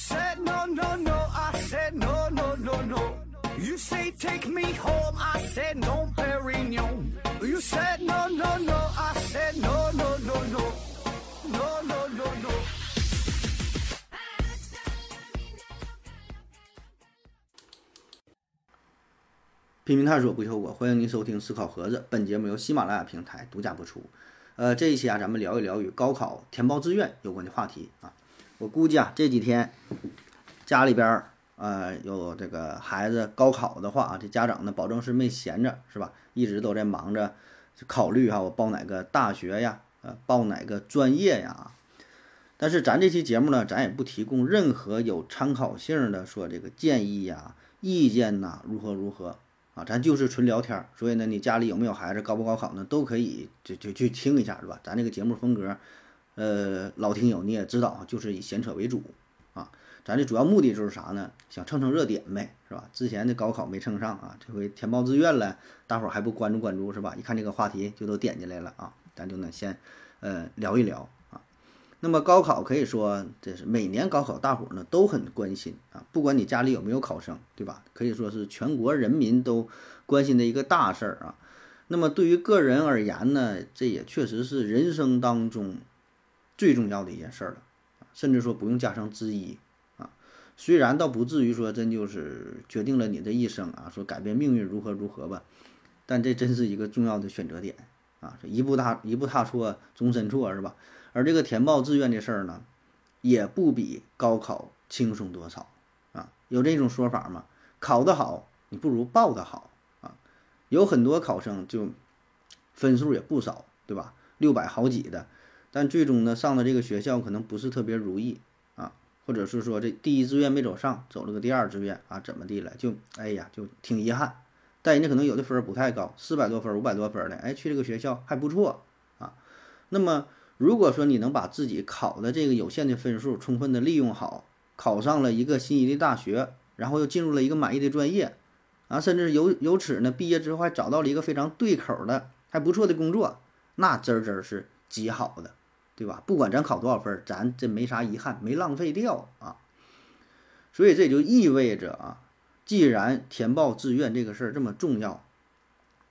said no, no, no. I said no, no, no, no. You say take me home. I said no, Perignon. You said no, no, no. I said no, no, no, no. No, no, no, no. 拼命探索不求果，欢迎您收听思考盒子。本节目由喜马拉雅平台独家播出。呃，这一期啊，咱们聊一聊与高考填报志愿有关的话题啊。我估计啊，这几天家里边儿呃有这个孩子高考的话啊，这家长呢保证是没闲着，是吧？一直都在忙着考虑哈，我报哪个大学呀，呃，报哪个专业呀。但是咱这期节目呢，咱也不提供任何有参考性的说这个建议呀、意见呐，如何如何啊，咱就是纯聊天儿。所以呢，你家里有没有孩子，高不高考呢，都可以就就去听一下，是吧？咱这个节目风格。呃，老听友你也知道啊，就是以闲扯为主啊。咱这主要目的就是啥呢？想蹭蹭热点呗，是吧？之前的高考没蹭上啊，这回填报志愿了，大伙儿还不关注关注是吧？一看这个话题就都点进来了啊，咱就能先呃聊一聊啊。那么高考可以说这是每年高考大伙儿呢都很关心啊，不管你家里有没有考生，对吧？可以说是全国人民都关心的一个大事儿啊。那么对于个人而言呢，这也确实是人生当中。最重要的一件事了，甚至说不用加上之一啊。虽然倒不至于说真就是决定了你的一生啊，说改变命运如何如何吧，但这真是一个重要的选择点啊。一步踏一步踏错，终身错是吧？而这个填报志愿的事儿呢，也不比高考轻松多少啊。有这种说法吗？考得好，你不如报得好啊。有很多考生就分数也不少，对吧？六百好几的。但最终呢，上的这个学校可能不是特别如意啊，或者是说这第一志愿没走上，走了个第二志愿啊，怎么地了？就哎呀，就挺遗憾。但人家可能有的分儿不太高，四百多分、五百多分的，哎，去这个学校还不错啊。那么如果说你能把自己考的这个有限的分数充分的利用好，考上了一个心仪的大学，然后又进入了一个满意的专业啊，甚至由由此呢，毕业之后还找到了一个非常对口的还不错的工作，那真儿真儿是极好的。对吧？不管咱考多少分，咱这没啥遗憾，没浪费掉啊。所以这也就意味着啊，既然填报志愿这个事儿这么重要，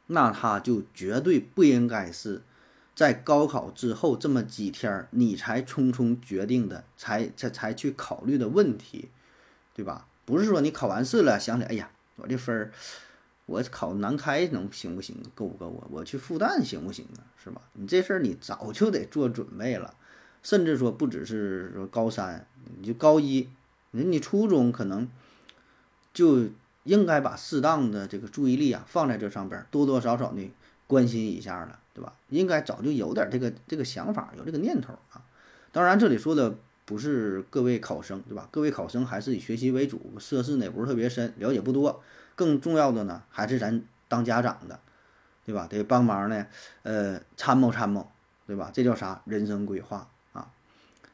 那他就绝对不应该是在高考之后这么几天儿你才匆匆决定的，才才才去考虑的问题，对吧？不是说你考完试了想起，哎呀，我这分儿。我考南开能行不行？够不够啊？我去复旦行不行啊？是吧？你这事儿你早就得做准备了，甚至说不只是说高三，你就高一，你你初中可能就应该把适当的这个注意力啊放在这上边，多多少少的关心一下了，对吧？应该早就有点这个这个想法，有这个念头啊。当然，这里说的不是各位考生，对吧？各位考生还是以学习为主，涉世呢也不是特别深，了解不多。更重要的呢，还是咱当家长的，对吧？得帮忙呢，呃，参谋参谋，对吧？这叫啥？人生规划啊！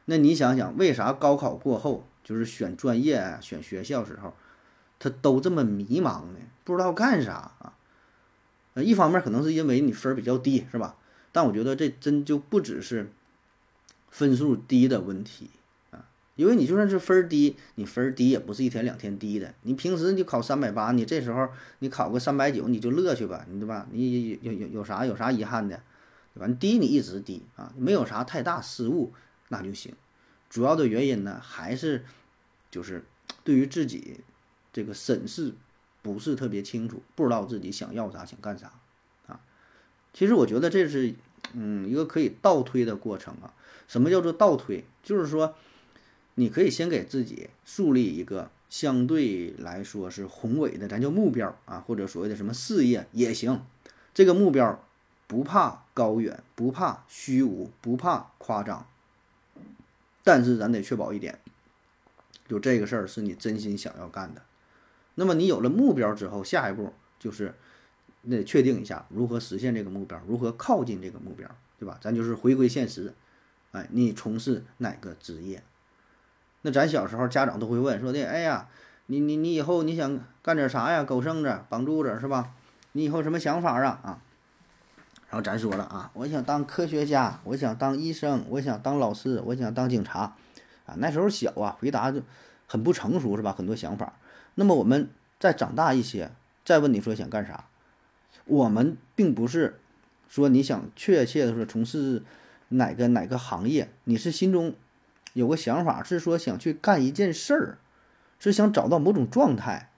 那你想想，为啥高考过后，就是选专业、选学校时候，他都这么迷茫呢？不知道干啥啊？呃，一方面可能是因为你分比较低，是吧？但我觉得这真就不只是分数低的问题。因为你就算是分儿低，你分儿低也不是一天两天低的。你平时你考三百八，你这时候你考个三百九，你就乐去吧，你对吧？你有有有啥有啥遗憾的，对吧？你低你一直低啊，没有啥太大失误那就行。主要的原因呢，还是就是对于自己这个审视不是特别清楚，不知道自己想要啥想干啥啊。其实我觉得这是嗯一个可以倒推的过程啊。什么叫做倒推？就是说。你可以先给自己树立一个相对来说是宏伟的，咱叫目标啊，或者所谓的什么事业也行。这个目标不怕高远，不怕虚无，不怕夸张，但是咱得确保一点，就这个事儿是你真心想要干的。那么你有了目标之后，下一步就是得确定一下如何实现这个目标，如何靠近这个目标，对吧？咱就是回归现实，哎，你从事哪个职业？那咱小时候家长都会问说的，哎呀，你你你以后你想干点啥呀？狗剩子、绑柱子是吧？你以后什么想法啊？啊，然后咱说了啊，我想当科学家，我想当医生，我想当老师，我想当警察，啊，那时候小啊，回答就很不成熟，是吧？很多想法。那么我们再长大一些，再问你说想干啥，我们并不是说你想确切的说从事哪个哪个行业，你是心中有个想法，是说想去干一件事儿，是想找到某种状态，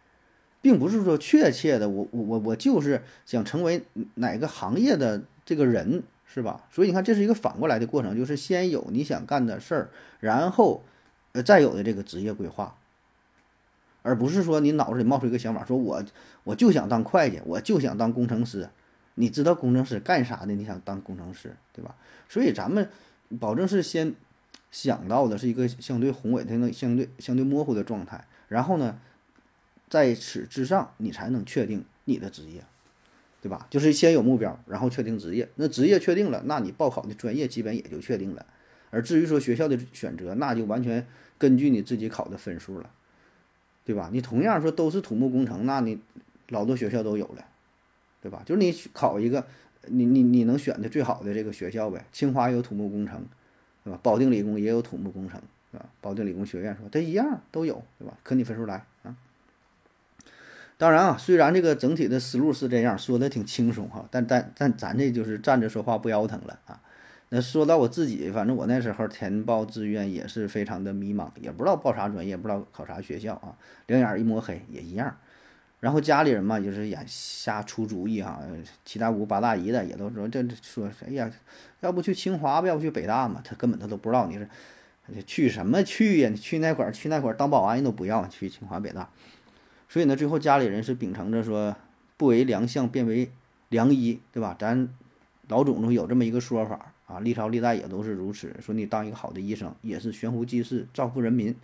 并不是说确切的我我我我就是想成为哪个行业的这个人。是吧？所以你看，这是一个反过来的过程，就是先有你想干的事儿，然后，呃，再有的这个职业规划，而不是说你脑子里冒出一个想法，说我我就想当会计，我就想当工程师。你知道工程师干啥的？你想当工程师，对吧？所以咱们保证是先想到的是一个相对宏伟的、那相对相对模糊的状态，然后呢，在此之上，你才能确定你的职业。对吧？就是先有目标，然后确定职业。那职业确定了，那你报考的专业基本也就确定了。而至于说学校的选择，那就完全根据你自己考的分数了，对吧？你同样说都是土木工程，那你老多学校都有了，对吧？就是你考一个，你你你能选的最好的这个学校呗。清华有土木工程，对吧？保定理工也有土木工程，对吧？保定理工学院说它一样都有，对吧？可你分数来啊。当然啊，虽然这个整体的思路是这样说的挺轻松哈，但但但咱这就是站着说话不腰疼了啊。那说到我自己，反正我那时候填报志愿也是非常的迷茫，也不知道报啥专业，不知道考啥学校啊，两眼一抹黑也一样。然后家里人嘛，就是也瞎出主意哈，七大姑八大姨的也都说这说哎呀，要不去清华吧，要不去北大嘛，他根本他都不知道你是去什么去呀？你去那块儿去那块儿当保安都不要，去清华北大。所以呢，最后家里人是秉承着说“不为良相，便为良医”，对吧？咱老祖宗有这么一个说法啊，历朝历代也都是如此。说你当一个好的医生，也是悬壶济世，造福人民，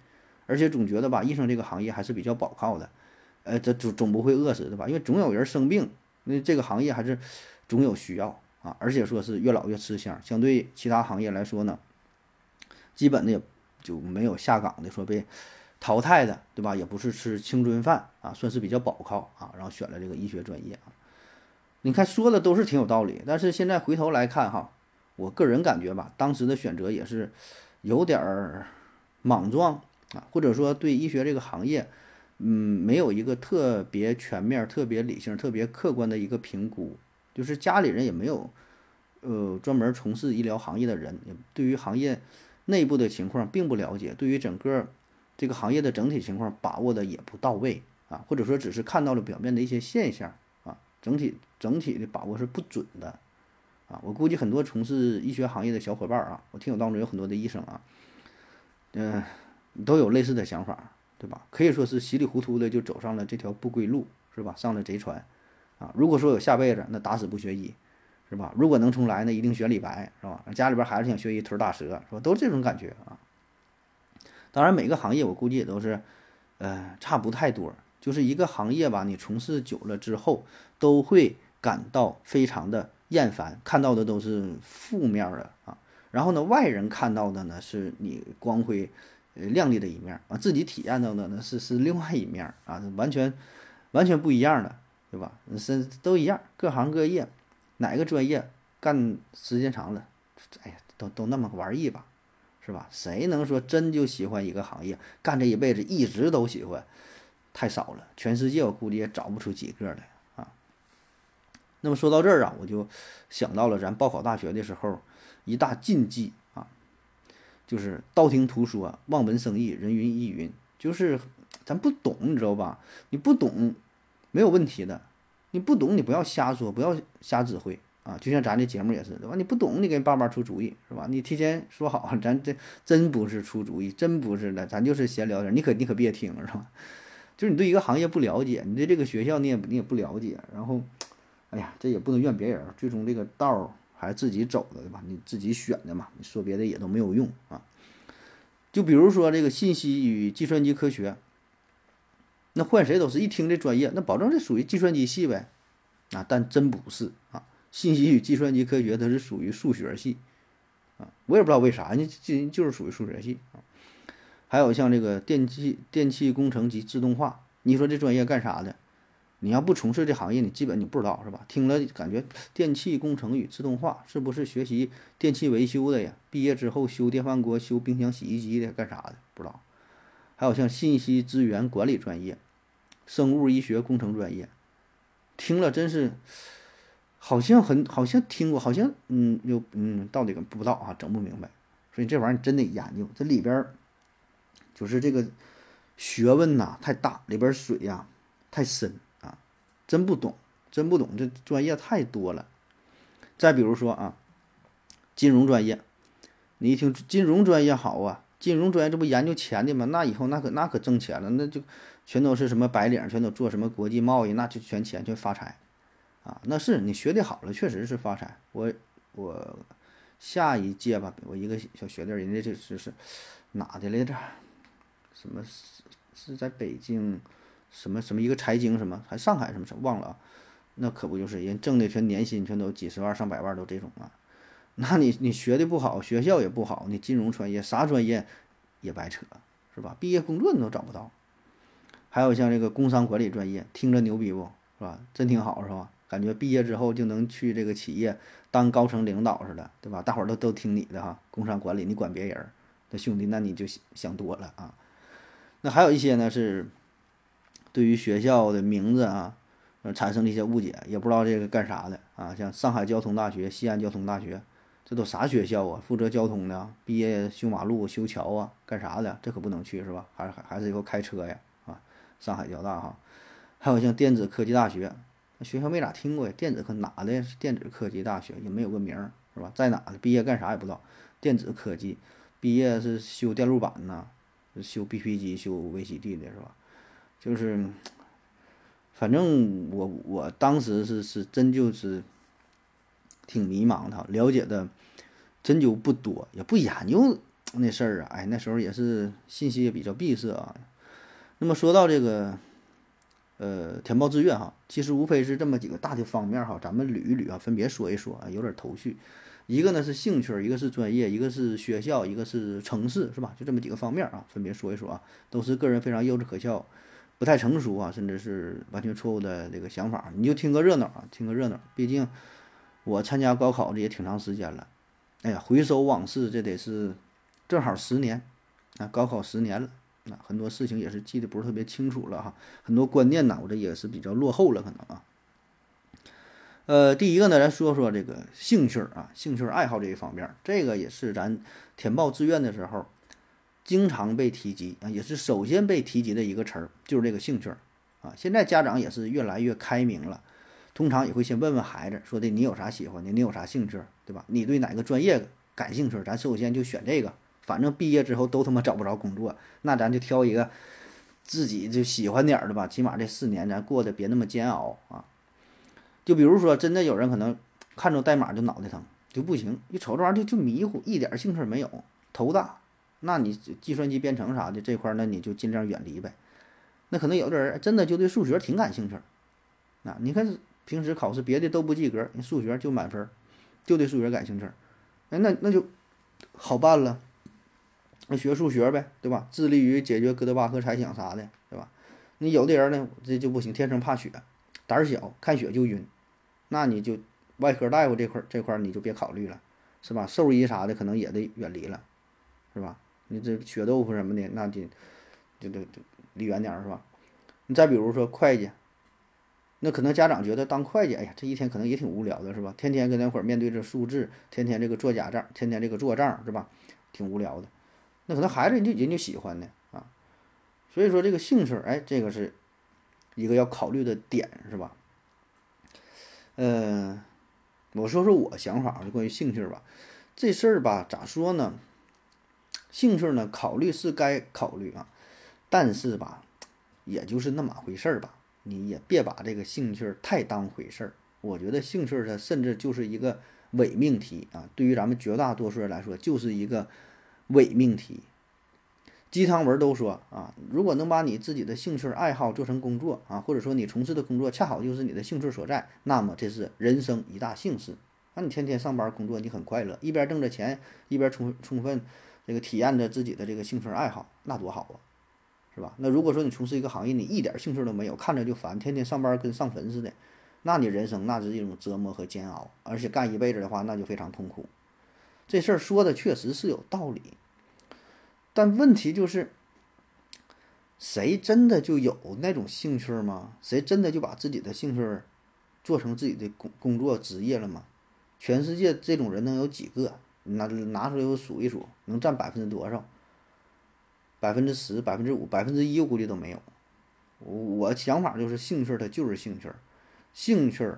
而且总觉得吧，医生这个行业还是比较保靠的，呃，这总总不会饿死，对吧？因为总有人生病，那这个行业还是总有需要啊，而且说是越老越吃香。相对其他行业来说呢，基本的也就没有下岗的，说被。淘汰的，对吧？也不是吃青春饭啊，算是比较保靠啊。然后选了这个医学专业啊。你看说的都是挺有道理，但是现在回头来看哈，我个人感觉吧，当时的选择也是有点儿莽撞啊，或者说对医学这个行业，嗯，没有一个特别全面、特别理性、特别客观的一个评估。就是家里人也没有呃专门从事医疗行业的人，对于行业内部的情况并不了解，对于整个。这个行业的整体情况把握的也不到位啊，或者说只是看到了表面的一些现象啊，整体整体的把握是不准的啊。我估计很多从事医学行业的小伙伴啊，我听友当中有很多的医生啊，嗯，都有类似的想法，对吧？可以说是稀里糊涂的就走上了这条不归路，是吧？上了贼船啊。如果说有下辈子，那打死不学医，是吧？如果能重来，那一定选李白，是吧？家里边孩子想学医，腿打折，是吧？都这种感觉啊。当然，每个行业我估计也都是，呃，差不太多。就是一个行业吧，你从事久了之后，都会感到非常的厌烦，看到的都是负面的啊。然后呢，外人看到的呢，是你光辉、呃亮丽的一面啊，自己体验到的呢，是是另外一面啊，完全完全不一样的，对吧？是都一样，各行各业，哪个专业干时间长了，哎呀，都都那么玩意吧。是吧？谁能说真就喜欢一个行业，干这一辈子一直都喜欢？太少了，全世界我估计也找不出几个来啊。那么说到这儿啊，我就想到了咱报考大学的时候一大禁忌，就是道听途说、望文生义、人云亦云，就是咱不懂，你知道吧？你不懂没有问题的，你不懂你不要瞎说，不要瞎指挥。啊，就像咱这节目也是，对吧？你不懂，你给爸妈出主意，是吧？你提前说好，咱这真不是出主意，真不是的，咱就是闲聊点，你可你可别听，是吧？就是你对一个行业不了解，你对这个学校你也你也不了解，然后，哎呀，这也不能怨别人，最终这个道还是自己走的，对吧？你自己选的嘛，你说别的也都没有用啊。就比如说这个信息与计算机科学，那换谁都是一听这专业，那保证这属于计算机系呗，啊，但真不是啊。信息与计算机科学，它是属于数学系，啊，我也不知道为啥，呢，就就是属于数学系啊。还有像这个电气电气工程及自动化，你说这专业干啥的？你要不从事这行业，你基本你不知道是吧？听了感觉电气工程与自动化是不是学习电气维修的呀？毕业之后修电饭锅、修冰箱、洗衣机的干啥的？不知道还有像信息资源管理专业、生物医学工程专业，听了真是好像很好像听过，好像嗯有嗯到底不知道啊，整不明白。所以这玩意儿真得研究，这里边儿就是这个学问呐太大，里边水呀太深，真不懂，真不懂，这专业太多了。再比如说啊，金融专业，你一听金融专业好啊，金融专业这不研究钱的吗？那以后那可那可挣钱了，那就全都是什么白领，全都做什么国际贸易，那就全钱全发财啊！那是你学的好了，确实是发财。我我。下一届吧，我一个小学弟，人家这是是哪的来着？什么是是在北京？什么什么一个财经什么？还上海什么什么忘了啊？那可不就是人挣的全年薪全都几十万上百万都这种啊？那你你学的不好，学校也不好，你金融专业啥专业也白扯，是吧？毕业工作你都找不到。还有像这个工商管理专业，听着牛逼不是吧？真挺好是吧？感觉毕业之后就能去这个企业当高层领导似的，对吧？大伙儿都都听你的哈，工商管理你管别人，那兄弟那你就想多了啊。那还有一些呢是对于学校的名字啊，产生了一些误解，也不知道这个干啥的啊。像上海交通大学、西安交通大学，这都啥学校啊？负责交通的，毕业修马路、修桥啊，干啥的？这可不能去是吧？还是还是以后开车呀啊？上海交大哈，还有像电子科技大学。学校没咋听过呀，电子科哪的？电子科技大学也没有个名儿，是吧？在哪的？毕业干啥也不知道。电子科技毕业是修电路板呐，修 BP 机、修 VCD 的是吧？就是，反正我我当时是是真就是挺迷茫的，了解的真就不多，也不研究那事儿啊。哎，那时候也是信息也比较闭塞啊。那么说到这个。呃，填报志愿哈，其实无非是这么几个大的方面哈，咱们捋一捋啊，分别说一说啊，有点头绪。一个呢是兴趣，一个是专业，一个是学校，一个是城市，是吧？就这么几个方面啊，分别说一说啊，都是个人非常幼稚可笑、不太成熟啊，甚至是完全错误的这个想法。你就听个热闹啊，听个热闹。毕竟我参加高考这也挺长时间了，哎呀，回首往事，这得是正好十年啊，高考十年了。那很多事情也是记得不是特别清楚了哈，很多观念呢，我这也是比较落后了，可能啊。呃，第一个呢，咱说说这个兴趣啊，兴趣爱好这一方面，这个也是咱填报志愿的时候经常被提及啊，也是首先被提及的一个词儿，就是这个兴趣儿啊。现在家长也是越来越开明了，通常也会先问问孩子，说的你有啥喜欢的，你有啥兴趣，对吧？你对哪个专业感兴趣，咱首先就选这个。反正毕业之后都他妈找不着工作，那咱就挑一个自己就喜欢点儿的吧，起码这四年咱过得别那么煎熬啊。就比如说，真的有人可能看着代码就脑袋疼，就不行，一瞅这玩意儿就就迷糊，一点兴趣没有，头大。那你计算机编程啥的这块，那你就尽量远离呗。那可能有的人真的就对数学挺感兴趣，啊，你看平时考试别的都不及格，你数学就满分，就对数学感兴趣，哎，那那就好办了。那学数学呗，对吧？致力于解决哥德巴赫猜想啥的，对吧？你有的人呢，这就不行，天生怕血，胆小，看血就晕。那你就外科大夫这块这块你就别考虑了，是吧？兽医啥的可能也得远离了，是吧？你这血豆腐什么的，那就就就就离远点儿，是吧？你再比如说会计，那可能家长觉得当会计，哎呀，这一天可能也挺无聊的，是吧？天天跟那会儿面对着数字，天天这个做假账，天天这个做账，是吧？挺无聊的。那可能孩子人就人就喜欢呢啊，所以说这个兴趣，哎，这个是一个要考虑的点，是吧？嗯，我说说我想法，就关于兴趣吧。这事儿吧，咋说呢？兴趣呢，考虑是该考虑啊，但是吧，也就是那么回事儿吧。你也别把这个兴趣太当回事儿。我觉得兴趣它甚至就是一个伪命题啊。对于咱们绝大多数人来说，就是一个。伪命题，鸡汤文都说啊，如果能把你自己的兴趣爱好做成工作啊，或者说你从事的工作恰好就是你的兴趣所在，那么这是人生一大幸事。那你天天上班工作，你很快乐，一边挣着钱，一边充充分这个体验着自己的这个兴趣爱好，那多好啊，是吧？那如果说你从事一个行业，你一点兴趣都没有，看着就烦，天天上班跟上坟似的，那你人生那是一种折磨和煎熬，而且干一辈子的话，那就非常痛苦。这事儿说的确实是有道理，但问题就是，谁真的就有那种兴趣吗？谁真的就把自己的兴趣做成自己的工工作职业了吗？全世界这种人能有几个？拿拿出来我数一数，能占百分之多少？百分之十、百分之五、百分之一，我估计都没有。我我想法就是兴趣它就是兴趣，兴趣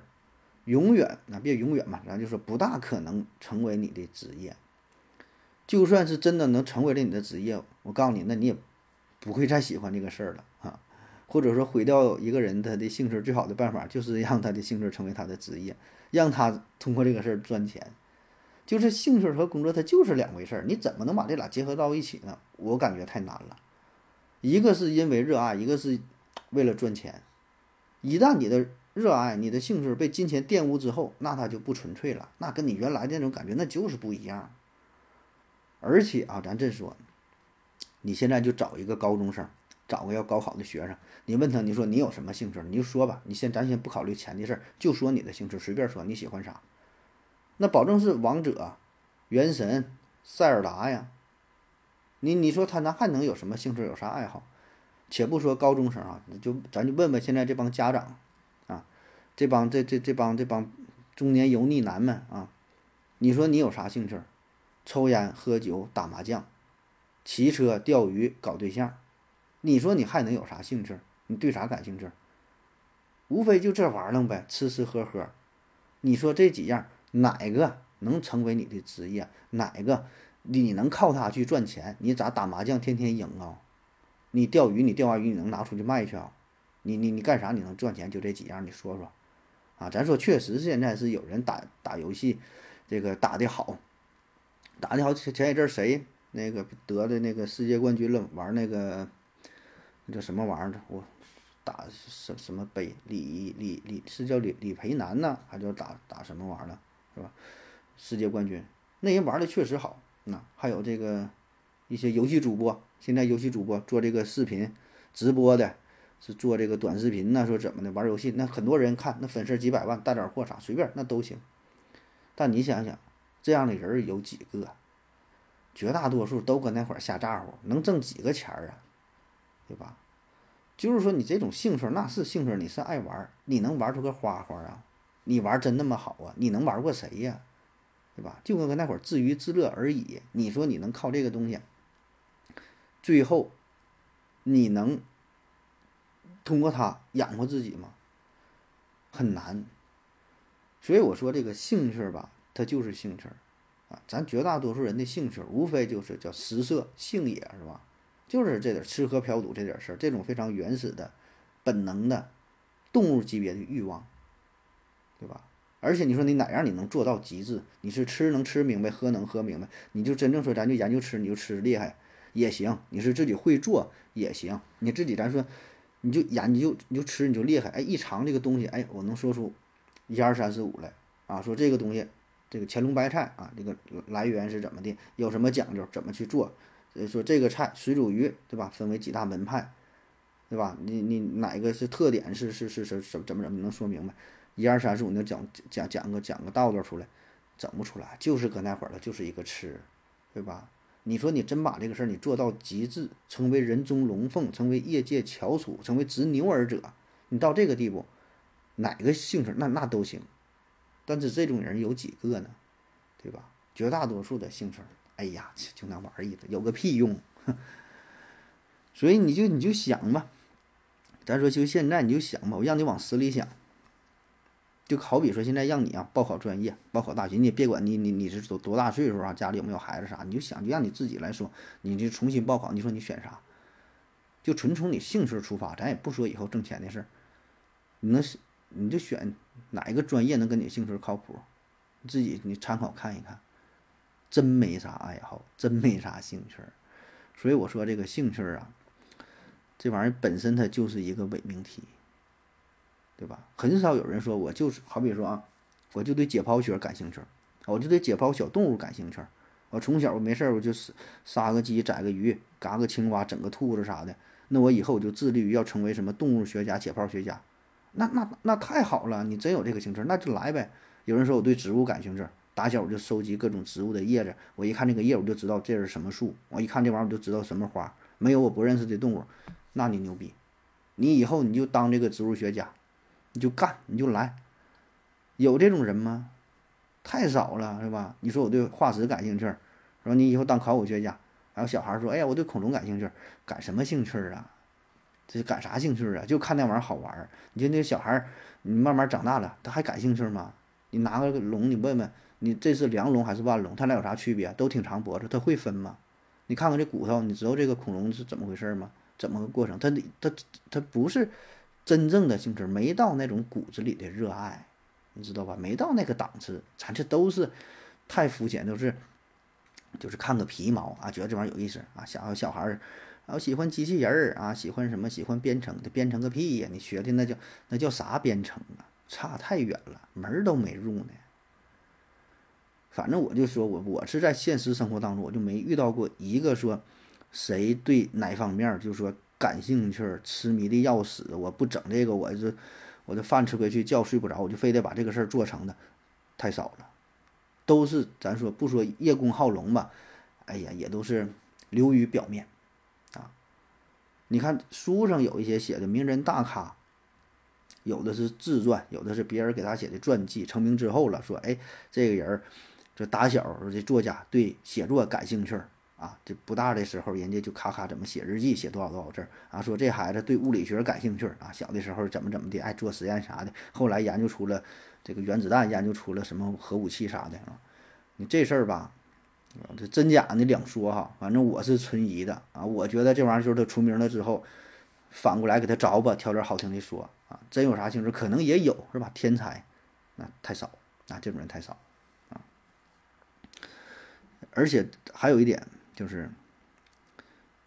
永远那别永远嘛，咱就说不大可能成为你的职业。就算是真的能成为了你的职业，我告诉你，那你也不会再喜欢这个事儿了啊。或者说毁掉一个人他的兴趣最好的办法就是让他的兴趣成为他的职业，让他通过这个事儿赚钱。就是兴趣和工作它就是两回事儿，你怎么能把这俩结合到一起呢？我感觉太难了。一个是因为热爱，一个是为了赚钱。一旦你的热爱、你的兴趣被金钱玷污之后，那它就不纯粹了，那跟你原来那种感觉那就是不一样。而且啊，咱这说，你现在就找一个高中生，找个要高考的学生，你问他，你说你有什么兴趣，你就说吧。你先咱先不考虑钱的事儿，就说你的兴趣，随便说你喜欢啥。那保证是王者、原神、塞尔达呀。你你说他那还能有什么兴趣？有啥爱好？且不说高中生啊，就咱就问问现在这帮家长啊，这帮这这这帮这帮中年油腻男们啊，你说你有啥兴趣？抽烟、喝酒、打麻将、骑车、钓鱼、搞对象。你说你还能有啥兴趣？你对啥感兴趣？无非就这玩意儿呗，吃吃喝喝。你说这几样？哪个能成为你的职业？哪个你能靠它去赚钱？你咋打麻将天天赢啊？你钓鱼，你钓完鱼你能拿出去卖去啊？你你你干啥你能赚钱？就这几样，你说说啊？咱说确实现在是有人打打游戏，这个打的好，打的好。前前一阵谁那个得的那个世界冠军了？玩那个那叫什么玩意儿？我打什什么杯？李李李是叫李李培南呢？还叫打打什么玩意儿呢？是吧？世界冠军那人玩的确实好，那还有这个一些游戏主播，现在游戏主播做这个视频直播的，是做这个短视频呢，说怎么的玩游戏，那很多人看，那粉丝几百万，带点货啥随便那都行。但你想想，这样的人有几个？绝大多数都搁那块儿瞎咋呼，能挣几个钱儿啊？对吧？就是说你这种兴趣那是兴趣，你是爱玩，你能玩出个花花啊？你玩真那么好啊？你能玩过谁呀？对吧？就跟那会儿自娱自乐而已。你说你能靠这个东西，最后你能通过它养活自己吗？很难。所以我说这个兴趣吧，它就是兴趣啊。咱绝大多数人的兴趣，无非就是叫食色性也，是吧？就是这点吃喝嫖赌这点事儿，这种非常原始的、本能的动物级别的欲望。对吧？而且你说你哪样你能做到极致？你是吃能吃明白，喝能喝明白，你就真正说咱就研究吃，你就吃厉害也行。你是自己会做也行，你自己咱说你就研究你就吃你就厉害。哎，一尝这个东西，哎，我能说出一二三四五来啊。说这个东西，这个乾隆白菜啊，这个来源是怎么的？有什么讲究？怎么去做？说这个菜水煮鱼，对吧？分为几大门派，对吧？你你哪个是特点？是是是是怎怎么怎么能说明白？一二三四五，你讲讲讲个讲个道道出来，整不出来，就是搁那会儿了，就是一个吃，对吧？你说你真把这个事儿你做到极致，成为人中龙凤，成为业界翘楚，成为执牛耳者，你到这个地步，哪个兴趣那那都行，但是这种人有几个呢？对吧？绝大多数的兴趣，哎呀，就那玩意儿，有个屁用！所以你就你就想吧，咱说就现在你就想吧，我让你往死里想。就好比说，现在让你啊报考专业，报考大学，你也别管你你你是多多大岁数啊，家里有没有孩子啥，你就想就让你自己来说，你就重新报考，你说你选啥？就纯从你兴趣出发，咱也不说以后挣钱的事儿，你能你就选哪一个专业能跟你兴趣靠谱，自己你参考看一看，真没啥爱好，真没啥兴趣，所以我说这个兴趣啊，这玩意儿本身它就是一个伪命题。对吧？很少有人说我就是好比说啊，我就对解剖学感兴趣，我就对解剖小动物感兴趣。我从小我没事儿我就杀个鸡、宰个鱼、嘎个青蛙、整个兔子啥的。那我以后我就致力于要成为什么动物学家、解剖学家。那那那太好了，你真有这个兴趣，那就来呗。有人说我对植物感兴趣，打小我就收集各种植物的叶子，我一看这个叶我就知道这是什么树，我一看这玩意儿我就知道什么花。没有我不认识的动物，那你牛逼，你以后你就当这个植物学家，你就干，你就来。有这种人吗？太少了，是吧？你说我对化石感兴趣，说你以后当考古学家。然后小孩说：“哎呀，我对恐龙感兴趣，感什么兴趣啊？这感啥兴趣啊？就看那玩意儿好玩儿。你就那小孩，你慢慢长大了，他还感兴趣吗？你拿个龙，你问问你这是梁龙还是万龙？它俩有啥区别？都挺长脖子，它会分吗？你看看这骨头，你知道这个恐龙是怎么回事吗？怎么个过程？它它它不是真正的兴趣，没到那种骨子里的热爱，你知道吧？没到那个档次，咱这都是太肤浅，都是。”就是看个皮毛啊，觉得这玩意儿有意思啊，小小孩儿，然后喜欢机器人儿啊，喜欢什么？喜欢编程的，编程个屁呀！你学的那叫那叫啥编程啊？差太远了，门儿都没入呢。反正我就说我我是在现实生活当中，我就没遇到过一个说谁对哪方面就说感兴趣、痴迷的要死，我不整这个，我这我这饭吃不下去，觉睡不着，我就非得把这个事儿做成的，太少了。都是咱说不说叶公好龙吧，哎呀，也都是流于表面，啊，你看书上有一些写的名人大咖，有的是自传，有的是别人给他写的传记。成名之后了，说哎，这个人儿这打小这作家对写作感兴趣啊，这不大的时候人家就咔咔怎么写日记，写多少多少字啊。说这孩子对物理学感兴趣啊，小的时候怎么怎么的爱做实验啥的，后来研究出了。这个原子弹研究出了什么核武器啥的啊？你这事儿吧，这真假的两说哈。反正我是存疑的啊。我觉得这玩意儿就是他出名了之后，反过来给他找吧，挑点好听的说啊。真有啥兴趣，可能也有是吧？天才那太少啊，这种人太少啊。而且还有一点就是，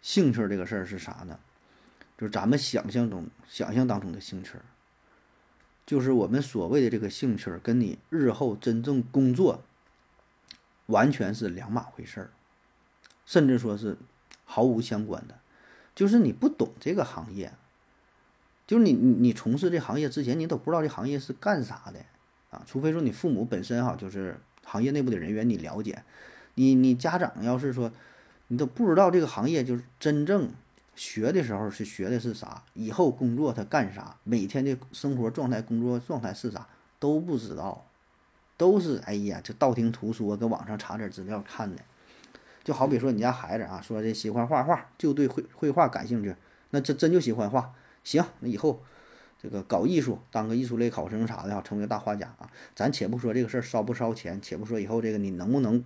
兴趣这个事儿是啥呢？就是咱们想象中、想象当中的兴趣。就是我们所谓的这个兴趣，跟你日后真正工作完全是两码回事儿，甚至说是毫无相关的。就是你不懂这个行业，就是你你你从事这行业之前，你都不知道这行业是干啥的啊。除非说你父母本身哈，就是行业内部的人员，你了解。你你家长要是说你都不知道这个行业，就是真正。学的时候是学的是啥？以后工作他干啥？每天的生活状态、工作状态是啥？都不知道，都是哎呀，就道听途说，搁网上查点资料看的。就好比说你家孩子啊，说这喜欢画画，就对绘绘画感兴趣，那这真就喜欢画。行，那以后这个搞艺术，当个艺术类考生啥的，成为大画家啊。咱且不说这个事儿烧不烧钱，且不说以后这个你能不能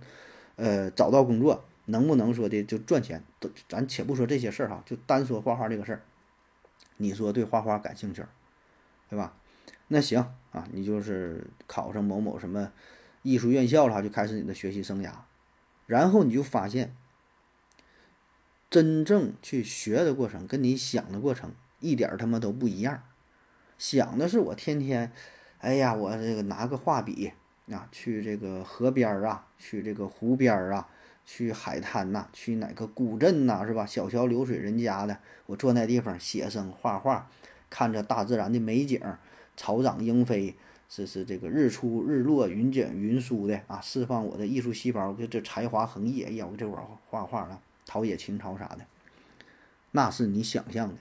呃找到工作。能不能说的就赚钱？都咱且不说这些事儿哈，就单说画画这个事儿。你说对画画感兴趣，对吧？那行啊，你就是考上某某什么艺术院校了，就开始你的学习生涯。然后你就发现，真正去学的过程跟你想的过程一点他妈都不一样。想的是我天天，哎呀，我这个拿个画笔啊，去这个河边儿啊，去这个湖边儿啊。去海滩呐，去哪个古镇呐，是吧？小桥流水人家的，我坐那地方写生画画，看着大自然的美景，草长莺飞，是是这个日出日落，云卷云舒的啊，释放我的艺术细胞，这这才华横溢，哎呀，我这会儿画画了，陶冶情操啥的，那是你想象的。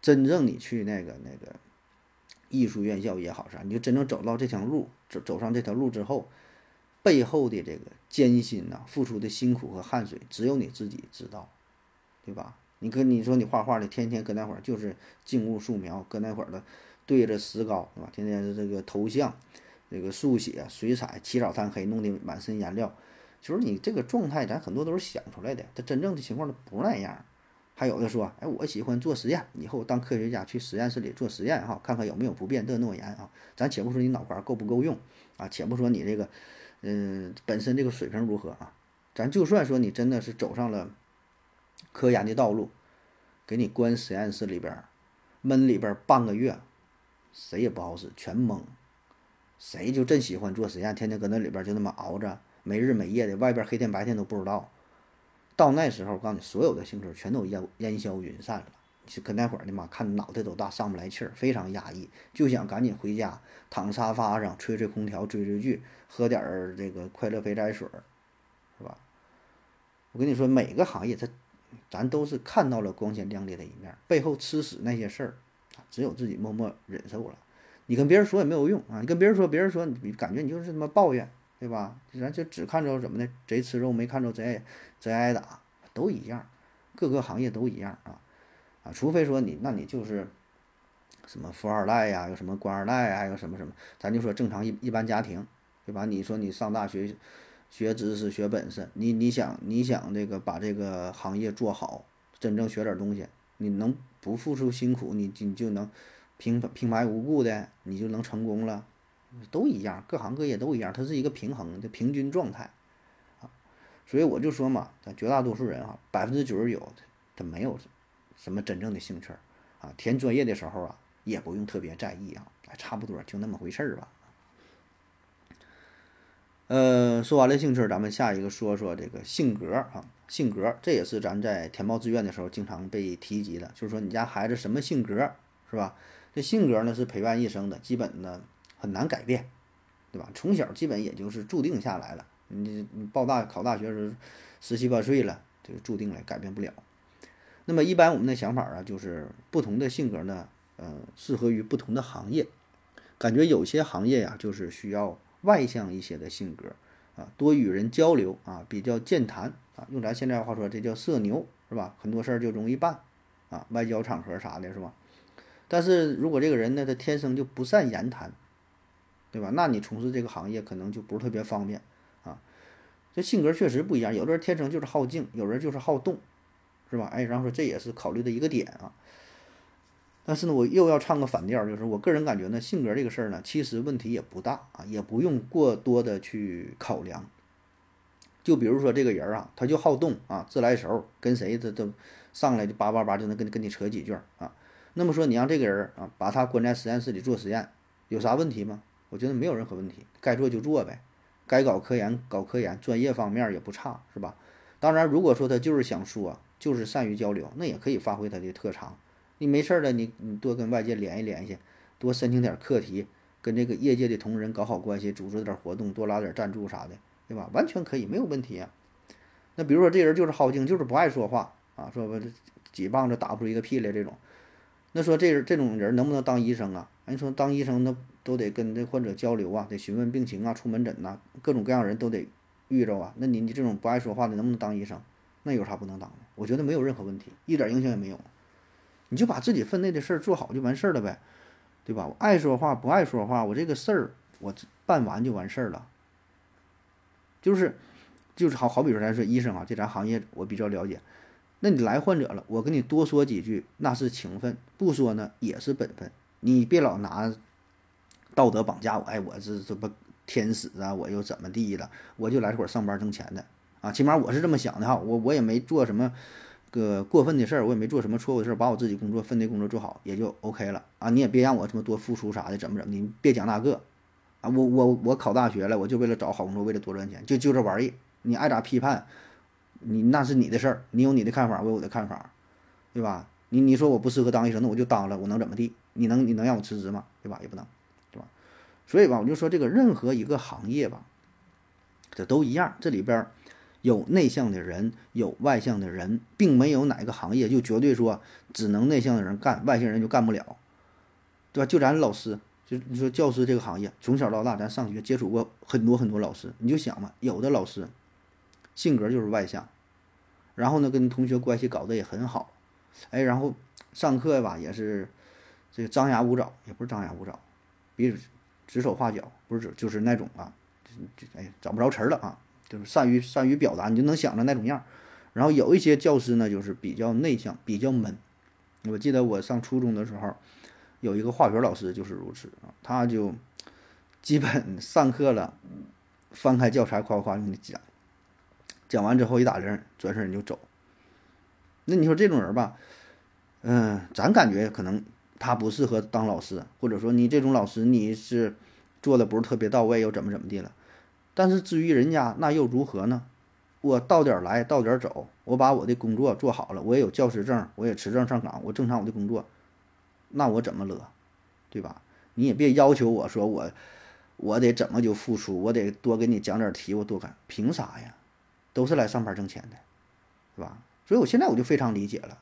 真正你去那个那个艺术院校也好啥，你就真正走到这条路，走走上这条路之后。背后的这个艰辛呐，付出的辛苦和汗水，只有你自己知道，对吧？你跟你说你画画的，天天搁那会儿就是静物素描，搁那会儿的对着石膏，对吧？天天是这个头像，这个速写、水彩，起早贪黑，弄得满身颜料。就是你这个状态，咱很多都是想出来的，它真正的情况它不那样。还有的说，哎，我喜欢做实验，以后当科学家去实验室里做实验哈，看看有没有不变的诺言啊。咱且不说你脑瓜够不够用啊，且不说你这个。嗯，本身这个水平如何啊？咱就算说你真的是走上了科研的道路，给你关实验室里边闷里边半个月，谁也不好使，全懵。谁就真喜欢做实验，天天搁那里边就那么熬着，没日没夜的，外边黑天白天都不知道。到那时候，我告诉你，所有的兴趣全都烟烟消云散了。就跟那会儿的嘛，看脑袋都大，上不来气儿，非常压抑，就想赶紧回家，躺沙发上吹吹空调，追追剧，喝点儿这个快乐肥宅水儿，是吧？我跟你说，每个行业它咱都是看到了光鲜亮丽的一面，背后吃屎那些事儿啊，只有自己默默忍受了。你跟别人说也没有用啊，你跟别人说，别人说你感觉你就是他妈抱怨，对吧？咱就只看着怎么的，贼吃肉，没看着贼贼挨打，都一样，各个行业都一样啊啊，除非说你那你就是什么富二代呀，有什么官二代啊，有什么什么，咱就说正常一一般家庭，对吧？你说你上大学。学知识、学本事，你你想你想这个把这个行业做好，真正学点东西，你能不付出辛苦，你你就能平平白无故的，你就能成功了，都一样，各行各业都一样，它是一个平衡的平均状态啊。所以我就说嘛，咱绝大多数人啊，百分之九十九他没有什么真正的兴趣儿啊，填专业的时候啊，也不用特别在意啊，差不多就那么回事儿吧。呃，说完了兴趣，咱们下一个说说这个性格啊，性格这也是咱在填报志愿的时候经常被提及的，就是说你家孩子什么性格是吧？这性格呢是陪伴一生的，基本呢很难改变，对吧？从小基本也就是注定下来了，你你报大考大学时十七八岁了，就注定了，改变不了。那么一般我们的想法啊，就是不同的性格呢，呃，适合于不同的行业，感觉有些行业呀，就是需要。外向一些的性格，啊，多与人交流啊，比较健谈啊，用咱现在话说，这叫社牛，是吧？很多事儿就容易办，啊，外交场合啥的，是吧？但是如果这个人呢，他天生就不善言谈，对吧？那你从事这个行业可能就不是特别方便啊。这性格确实不一样，有的人天生就是好静，有人就是好动，是吧？哎，然后说这也是考虑的一个点啊。但是呢，我又要唱个反调，就是我个人感觉呢，性格这个事儿呢，其实问题也不大啊，也不用过多的去考量。就比如说这个人啊，他就好动啊，自来熟，跟谁他都上来就叭叭叭就能跟跟你扯几句啊。那么说你让这个人啊，把他关在实验室里做实验，有啥问题吗？我觉得没有任何问题，该做就做呗，该搞科研搞科研，专业方面也不差，是吧？当然，如果说他就是想说，就是善于交流，那也可以发挥他的特长。你没事儿了，你你多跟外界联系联系，多申请点课题，跟这个业界的同仁搞好关系，组织点活动，多拉点赞助啥的，对吧？完全可以，没有问题啊。那比如说这人就是好静，就是不爱说话啊，说几棒子打不出一个屁来这种。那说这这种人能不能当医生啊？你说当医生那都得跟这患者交流啊，得询问病情啊，出门诊呐，各种各样人都得遇着啊。那你你这种不爱说话的能不能当医生？那有啥不能当的？我觉得没有任何问题，一点影响也没有。你就把自己分内的事儿做好就完事儿了呗，对吧？我爱说话不爱说话，我这个事儿我办完就完事儿了。就是就是好好比说咱说医生啊，这咱行业我比较了解。那你来患者了，我跟你多说几句那是情分，不说呢也是本分。你别老拿道德绑架我，哎，我是这不天使啊，我又怎么地了？我就来这会儿上班挣钱的啊，起码我是这么想的哈。我我也没做什么。个过分的事儿，我也没做什么错误的事儿，把我自己工作分内工作做好也就 OK 了啊！你也别让我这么多付出啥的，怎么怎么，你别讲那个啊！我我我考大学了，我就为了找好工作，为了多赚钱，就就这玩意。你爱咋批判，你那是你的事儿，你有你的看法，我有我的看法，对吧？你你说我不适合当医生，那我就当了，我能怎么地？你能你能让我辞职吗？对吧？也不能，对吧？所以吧，我就说这个任何一个行业吧，这都一样，这里边。有内向的人，有外向的人，并没有哪个行业就绝对说只能内向的人干，外向人就干不了，对吧？就咱老师，就你说教师这个行业，从小到大咱上学接触过很多很多老师，你就想嘛，有的老师性格就是外向，然后呢跟同学关系搞得也很好，哎，然后上课吧也是这个张牙舞爪，也不是张牙舞爪，比指手画脚，不是就是那种啊，就哎找不着词儿了啊。就是善于善于表达，你就能想着那种样儿。然后有一些教师呢，就是比较内向，比较闷。我记得我上初中的时候，有一个化学老师就是如此啊，他就基本 上课了，翻开教材夸夸给你讲，讲完之后一打铃，转身就走。那你说这种人吧，嗯，咱感觉可能他不适合当老师，或者说你这种老师你是做的不是特别到位，又怎么怎么地了。但是至于人家那又如何呢？我到点儿来到点儿走，我把我的工作做好了，我也有教师证，我也持证上岗，我正常我的工作，那我怎么乐，对吧？你也别要求我说我我得怎么就付出，我得多给你讲点题，我多干，凭啥呀？都是来上班挣钱的，是吧？所以我现在我就非常理解了，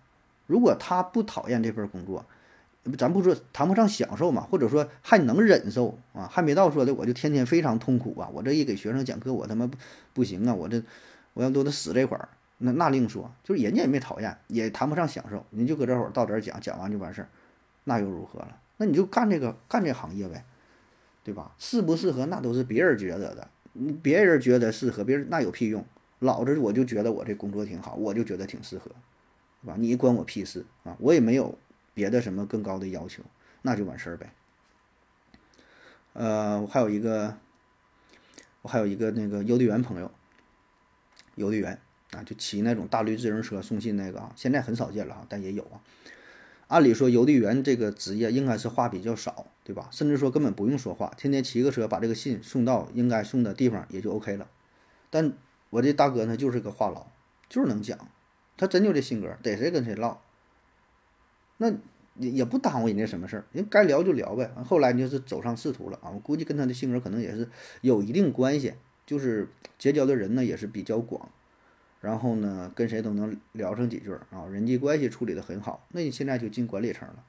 如果他不讨厌这份工作，咱不说谈不上享受嘛，或者说还能忍受啊，还没到说的我就天天非常痛苦啊，我这一给学生讲课，我他妈不不行啊，我这我要都得死这块儿，那那另说，就是人家也没讨厌，也谈不上享受，你就搁这会儿到这儿讲讲完就完事儿，那又如何了？那你就干这个干这行业呗，对吧？适不适合那都是别人觉得的，别人觉得适合，别人那有屁用？老子我就觉得我这工作挺好，我就觉得挺适合，对吧？你关我屁事啊！我也没有。别的什么更高的要求，那就完事儿呗。呃，我还有一个，我还有一个那个邮递员朋友，邮递员啊，就骑那种大绿自行车送信那个啊，现在很少见了哈，但也有啊。按理说，邮递员这个职业应该是话比较少，对吧？甚至说根本不用说话，天天骑个车把这个信送到应该送的地方也就 OK 了。但我这大哥呢，就是个话痨，就是能讲，他真就这性格，逮谁跟谁唠。那也也不耽误人家什么事儿，人该聊就聊呗。后来你就是走上仕途了啊，我估计跟他的性格可能也是有一定关系，就是结交的人呢也是比较广，然后呢跟谁都能聊上几句啊，人际关系处理的很好。那你现在就进管理层了，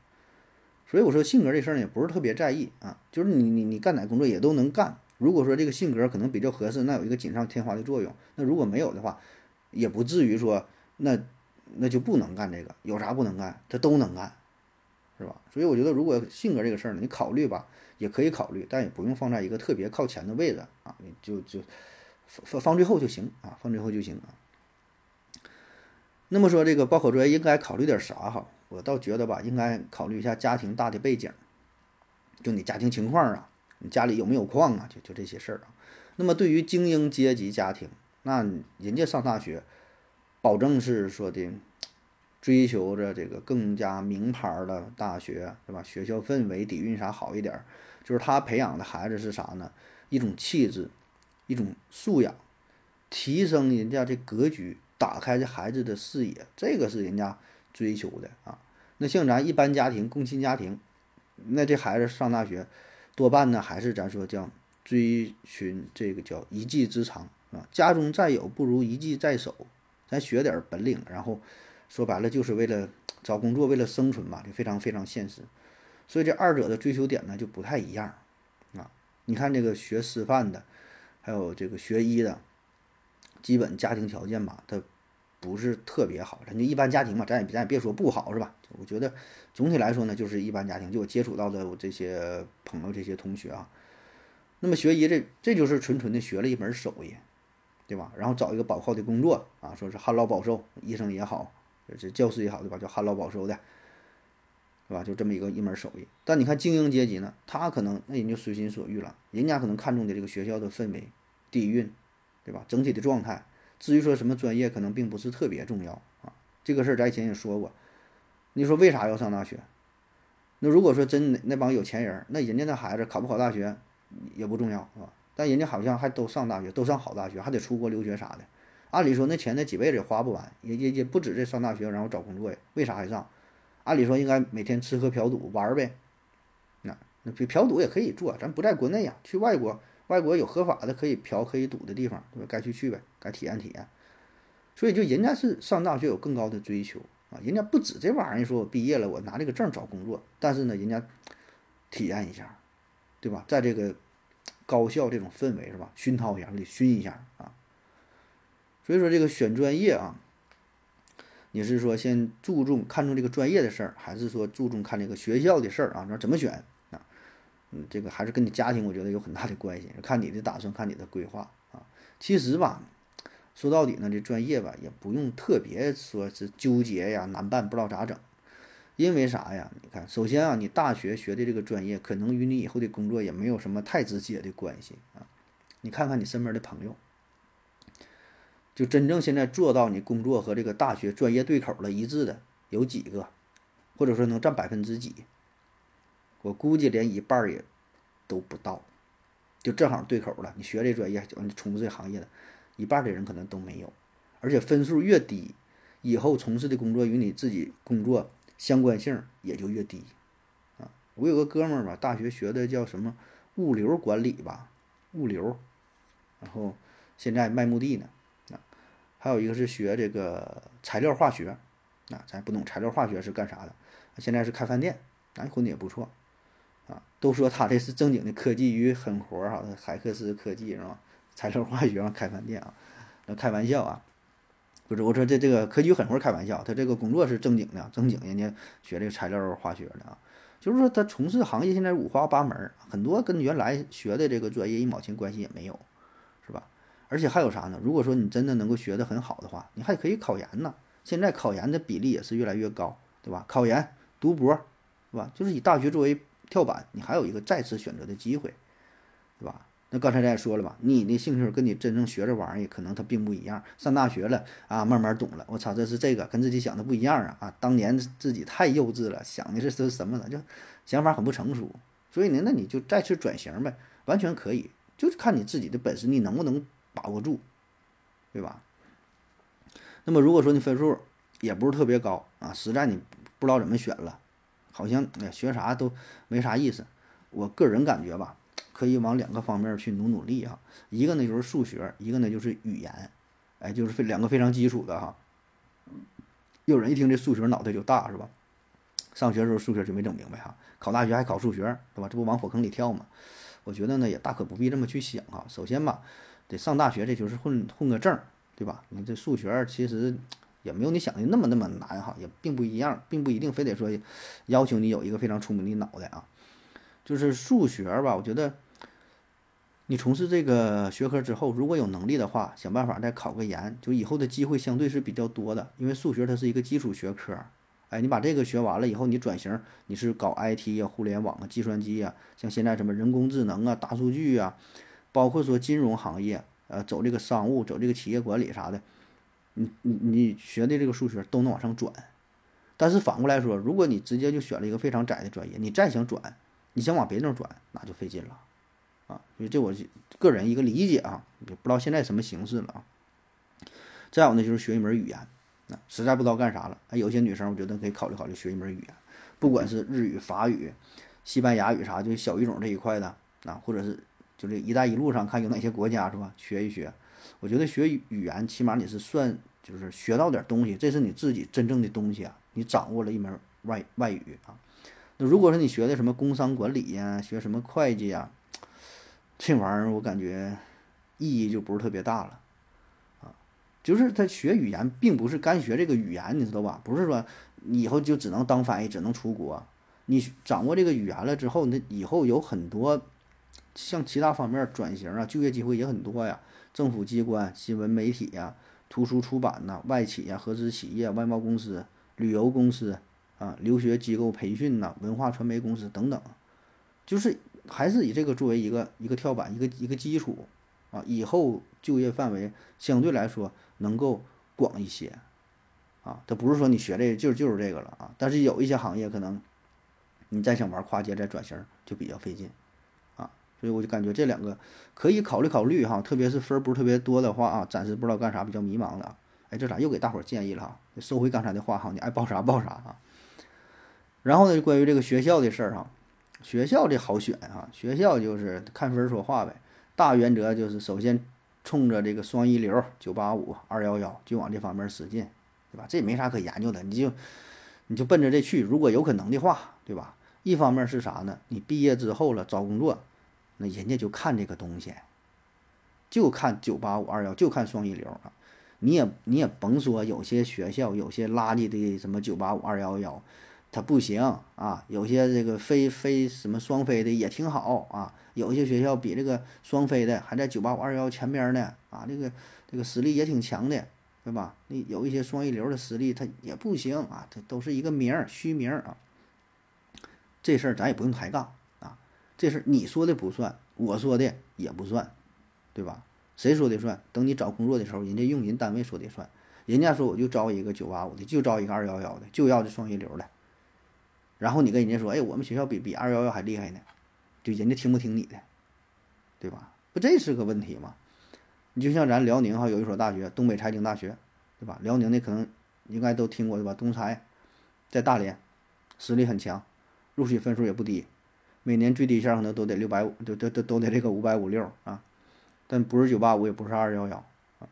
所以我说性格这事儿也不是特别在意啊，就是你你你干哪工作也都能干。如果说这个性格可能比较合适，那有一个锦上添花的作用。那如果没有的话，也不至于说那。那就不能干这个，有啥不能干？他都能干，是吧？所以我觉得，如果性格这个事儿呢，你考虑吧，也可以考虑，但也不用放在一个特别靠前的位置啊，你就就放放最后就行啊，放最后就行啊。那么说这个报考专业应该考虑点啥哈？我倒觉得吧，应该考虑一下家庭大的背景，就你家庭情况啊，你家里有没有矿啊？就就这些事儿啊。那么对于精英阶级家庭，那人家上大学。保证是说的，追求着这个更加名牌的大学，是吧？学校氛围、底蕴啥好一点，就是他培养的孩子是啥呢？一种气质，一种素养，提升人家这格局，打开这孩子的视野，这个是人家追求的啊。那像咱一般家庭、共亲家庭，那这孩子上大学，多半呢还是咱说叫追寻这个叫一技之长啊。家中再有，不如一技在手。咱学点本领，然后说白了就是为了找工作，为了生存嘛，就非常非常现实。所以这二者的追求点呢就不太一样啊。你看这个学师范的，还有这个学医的，基本家庭条件吧，它不是特别好。咱就一般家庭嘛，咱也咱也别说不好是吧？我觉得总体来说呢，就是一般家庭。就我接触到的我这些朋友、这些同学啊，那么学医这这就是纯纯的学了一门手艺。对吧？然后找一个保靠的工作啊，说是旱涝保收，医生也好，这教师也好，对吧？叫旱涝保收的，是吧？就这么一个一门手艺。但你看精英阶级呢，他可能那人就随心所欲了，人家可能看重的这个学校的氛围、底蕴，对吧？整体的状态。至于说什么专业，可能并不是特别重要啊。这个事儿咱以前也说过。你说为啥要上大学？那如果说真那帮有钱人，那人家那孩子考不考大学也不重要，是吧？但人家好像还都上大学，都上好大学，还得出国留学啥的。按理说那钱那几辈子也花不完，也也也不止这上大学，然后找工作呀？为啥还上？按理说应该每天吃喝嫖赌玩呗。那那嫖赌也可以做，咱不在国内呀，去外国，外国有合法的可以嫖可以赌的地方，对吧？该去去呗，该体验体验。所以就人家是上大学有更高的追求啊，人家不止这玩意儿，说我毕业了我拿这个证找工作，但是呢，人家体验一下，对吧？在这个。高校这种氛围是吧？熏陶一下，得熏一下啊。所以说这个选专业啊，你是说先注重看重这个专业的事儿，还是说注重看这个学校的事儿啊？那怎么选啊？嗯，这个还是跟你家庭我觉得有很大的关系，看你的打算，看你的规划啊。其实吧，说到底呢，这专业吧也不用特别说是纠结呀，难办不知道咋整。因为啥呀？你看，首先啊，你大学学的这个专业，可能与你以后的工作也没有什么太直接的关系啊。你看看你身边的朋友，就真正现在做到你工作和这个大学专业对口的一致的有几个，或者说能占百分之几？我估计连一半也都不到，就正好对口了。你学这专业，你从事这行业的，一半的人可能都没有。而且分数越低，以后从事的工作与你自己工作。相关性也就越低，啊，我有个哥们儿吧，大学学的叫什么物流管理吧，物流，然后现在卖墓地呢，还有一个是学这个材料化学，啊，咱不懂材料化学是干啥的，现在是开饭店，哎，混的也不错，啊，都说他这是正经的科技与狠活儿哈，海克斯科技是吧？材料化学开饭店啊，那开玩笑啊，不是我说这这个科技与狠活开玩笑，他这个工作是正经的，正经人家学这个材料化学的啊，就是说他从事行业现在五花八门，很多跟原来学的这个专业一毛钱关系也没有，而且还有啥呢？如果说你真的能够学得很好的话，你还可以考研呢。现在考研的比例也是越来越高，对吧？考研、读博，是吧？就是以大学作为跳板，你还有一个再次选择的机会，对吧？那刚才咱也说了吧，你的兴趣跟你真正学这玩意儿可能它并不一样。上大学了啊，慢慢懂了。我操，这是这个跟自己想的不一样啊！啊，当年自己太幼稚了，想的是是什么呢？就想法很不成熟。所以呢，那你就再次转型呗，完全可以，就是看你自己的本事，你能不能。把握住，对吧？那么如果说你分数也不是特别高啊，实在你不知道怎么选了，好像哎学啥都没啥意思。我个人感觉吧，可以往两个方面去努努力啊。一个呢就是数学，一个呢就是语言，哎，就是非两个非常基础的哈。有人一听这数学脑袋就大是吧？上学时候数学就没整明白哈，考大学还考数学，对吧？这不往火坑里跳吗？我觉得呢也大可不必这么去想哈。首先吧。得上大学，这就是混混个证，对吧？你这数学其实也没有你想的那么那么难哈，也并不一样，并不一定非得说要求你有一个非常聪明的脑袋啊。就是数学吧，我觉得你从事这个学科之后，如果有能力的话，想办法再考个研，就以后的机会相对是比较多的。因为数学它是一个基础学科，哎，你把这个学完了以后，你转型你是搞 IT 啊、互联网啊、计算机啊，像现在什么人工智能啊、大数据啊。包括说金融行业，呃，走这个商务，走这个企业管理啥的，你你你学的这个数学都能往上转。但是反过来说，如果你直接就选了一个非常窄的专业，你再想转，你想往别地儿转，那就费劲了，啊，所以这我个人一个理解啊，也不知道现在什么形式了啊。再有呢，就是学一门语言，那实在不知道干啥了，有些女生我觉得可以考虑考虑学一门语言，不管是日语、法语、西班牙语啥，就小语种这一块的啊，或者是。就这“一带一路”上看有哪些国家是吧？学一学，我觉得学语言起码你是算就是学到点东西，这是你自己真正的东西啊！你掌握了一门外外语啊。那如果说你学的什么工商管理呀，学什么会计呀，这玩意儿我感觉意义就不是特别大了啊。就是他学语言并不是干学这个语言，你知道吧？不是说你以后就只能当翻译，只能出国。你掌握这个语言了之后，那以后有很多。像其他方面转型啊，就业机会也很多呀。政府机关、新闻媒体呀、图书出版呐、外企呀、合资企业、外贸公司、旅游公司啊、留学机构培训呐、文化传媒公司等等，就是还是以这个作为一个一个跳板、一个一个基础啊。以后就业范围相对来说能够广一些啊。它不是说你学这个就就是这个了啊。但是有一些行业可能你再想玩跨界再转型就比较费劲。所以我就感觉这两个可以考虑考虑哈，特别是分儿不是特别多的话啊，暂时不知道干啥，比较迷茫的。哎，这咋又给大伙儿建议了哈？收回刚才的话哈，你爱报啥报啥啊。然后呢，关于这个学校的事儿哈，学校这好选啊，学校就是看分说话呗。大原则就是首先冲着这个双一流、九八五、二幺幺就往这方面使劲，对吧？这也没啥可研究的，你就你就奔着这去。如果有可能的话，对吧？一方面是啥呢？你毕业之后了找工作。那人家就看这个东西，就看九八五二幺，就看双一流啊！你也你也甭说，有些学校有些垃圾的什么九八五二幺幺，它不行啊！有些这个非非什么双非的也挺好啊！有些学校比这个双非的还在九八五二幺前边呢啊！这个这个实力也挺强的，对吧？那有一些双一流的实力，它也不行啊！它都是一个名儿，虚名儿啊！这事儿咱也不用抬杠。这事你说的不算，我说的也不算，对吧？谁说的算？等你找工作的时候，人家用人单位说的算。人家说我就招一个九八五的，就招一个二幺幺的，就要这双一流的。然后你跟人家说，哎，我们学校比比二幺幺还厉害呢，就人家听不听你的，对吧？不，这是个问题吗？你就像咱辽宁哈有一所大学，东北财经大学，对吧？辽宁的可能应该都听过对吧？东财在大连，实力很强，录取分数也不低。每年最低线可能都得六百五，都都都都得这个五百五六啊，但不是九八五，也不是二幺幺啊。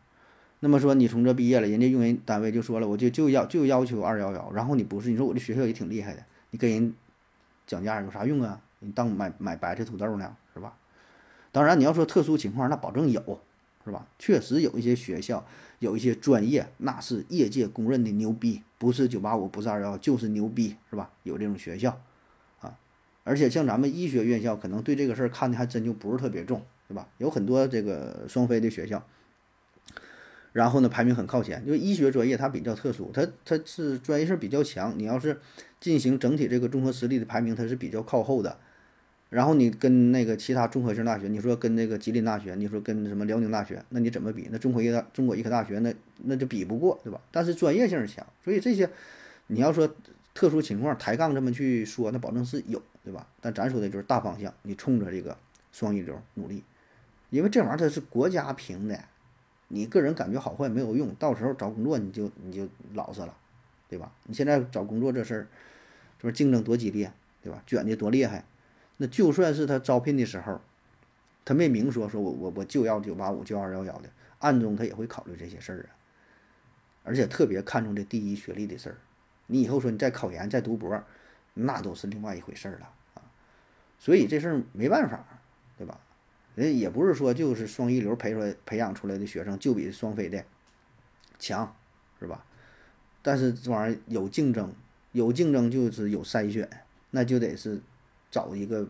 那么说你从这毕业了，人家用人单位就说了，我就就要就要求二幺幺，然后你不是，你说我这学校也挺厉害的，你跟人讲价有啥用啊？你当买买白菜土豆呢，是吧？当然你要说特殊情况，那保证有，是吧？确实有一些学校有一些专业，那是业界公认的牛逼，不是九八五，不是二幺幺，就是牛逼，是吧？有这种学校，而且像咱们医学院校，可能对这个事儿看的还真就不是特别重，对吧？有很多这个双非的学校。然后呢，排名很靠前，因为医学专业它比较特殊，它它是专业性比较强。你要是进行整体这个综合实力的排名，它是比较靠后的。然后你跟那个其他综合性大学，你说跟那个吉林大学，你说跟什么辽宁大学，那你怎么比？那中国医大、中国医科大学那那就比不过，对吧？但是专业性强，所以这些你要说特殊情况抬杠这么去说，那保证是有，对吧？但咱说的就是大方向，你冲着这个双一流努力，因为这玩意儿它是国家评的。你个人感觉好坏没有用，到时候找工作你就你就老实了，对吧？你现在找工作这事儿，就是竞争多激烈，对吧？卷的多厉害，那就算是他招聘的时候，他没明说说我我我就要九八五就要二幺幺的，暗中他也会考虑这些事儿啊，而且特别看重这第一学历的事儿。你以后说你再考研再读博，那都是另外一回事儿了。所以这事儿没办法，对吧？人也不是说就是双一流培出来培养出来的学生就比双非的强，是吧？但是这玩意儿有竞争，有竞争就是有筛选，那就得是找一个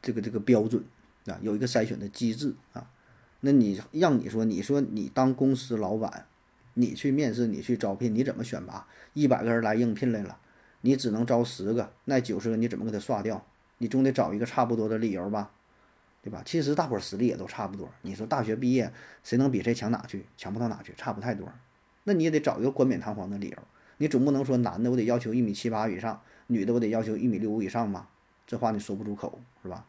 这个这个标准啊，有一个筛选的机制啊。那你让你说，你说你当公司老板，你去面试，你去招聘，你怎么选拔？一百个人来应聘来了，你只能招十个，那九十个你怎么给他刷掉？你总得找一个差不多的理由吧？对吧？其实大伙儿实力也都差不多。你说大学毕业谁能比谁强哪去？强不到哪去，差不太多。那你也得找一个冠冕堂皇的理由。你总不能说男的我得要求一米七八以上，女的我得要求一米六五以上吧？这话你说不出口，是吧？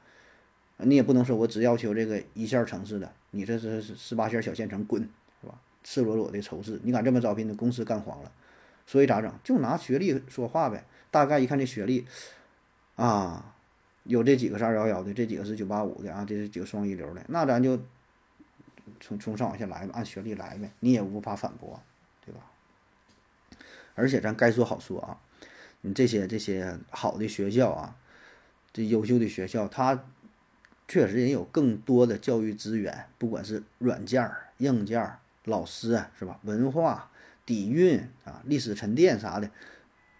你也不能说我只要求这个一线城市的，你这是十八线小县城滚，是吧？赤裸裸的仇视，你敢这么招聘，你公司干黄了。所以咋整？就拿学历说话呗。大概一看这学历，啊。有这几个是二幺幺的，这几个是九八五的啊，这是几个双一流的，那咱就从从上往下来吧，按学历来呗，你也无法反驳，对吧？而且咱该说好说啊，你这些这些好的学校啊，这优秀的学校，它确实也有更多的教育资源，不管是软件、硬件、老师是吧？文化底蕴啊、历史沉淀啥的。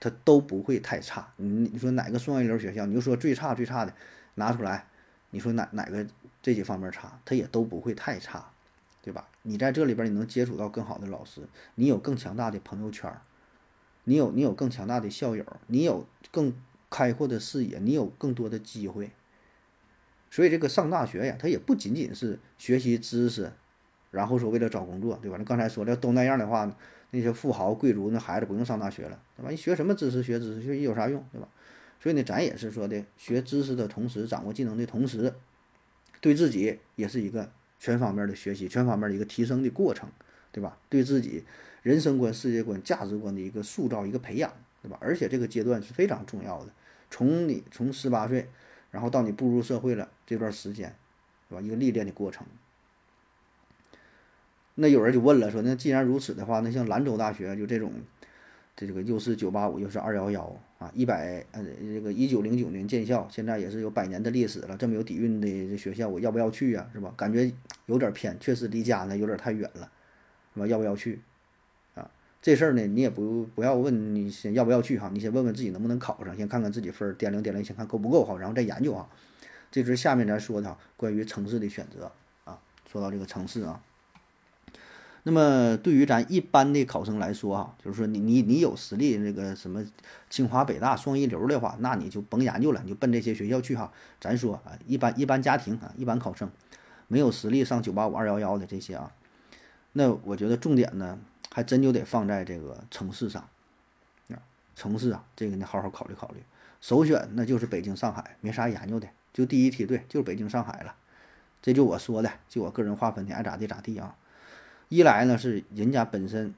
它都不会太差，你你说哪个双一流学校，你就说最差最差的拿出来，你说哪哪个这些方面差，它也都不会太差，对吧？你在这里边你能接触到更好的老师，你有更强大的朋友圈，你有你有更强大的校友，你有更开阔的视野，你有更多的机会。所以这个上大学呀，它也不仅仅是学习知识，然后说为了找工作，对吧？那刚才说的都那样的话？那些富豪贵族那孩子不用上大学了，对吧？你学什么知识？学知识学习有啥用，对吧？所以呢，咱也是说的，学知识的同时，掌握技能的同时，对自己也是一个全方面的学习，全方面的一个提升的过程，对吧？对自己人生观、世界观、价值观的一个塑造、一个培养，对吧？而且这个阶段是非常重要的，从你从十八岁，然后到你步入社会了这段时间，对吧？一个历练的过程。那有人就问了，说那既然如此的话，那像兰州大学就这种，这个又是九八五又是二幺幺啊，一百呃这个一九零九年建校，现在也是有百年的历史了，这么有底蕴的学校，我要不要去呀？是吧？感觉有点偏，确实离家呢有点太远了，是吧？要不要去？啊，这事儿呢，你也不不要问你先要不要去哈，你先问问自己能不能考上，先看看自己分儿，掂量掂量，先看够不够哈，然后再研究啊。这是下面咱说的，关于城市的选择啊，说到这个城市啊。那么对于咱一般的考生来说啊，就是说你你你有实力，那个什么清华北大双一流的话，那你就甭研究了，你就奔这些学校去哈。咱说啊，一般一般家庭啊，一般考生没有实力上九八五二幺幺的这些啊，那我觉得重点呢，还真就得放在这个城市上啊，城市啊，这个你好好考虑考虑。首选那就是北京上海，没啥研究的，就第一梯队就是北京上海了。这就我说的，就我个人划分的，爱咋地咋地啊。一来呢是人家本身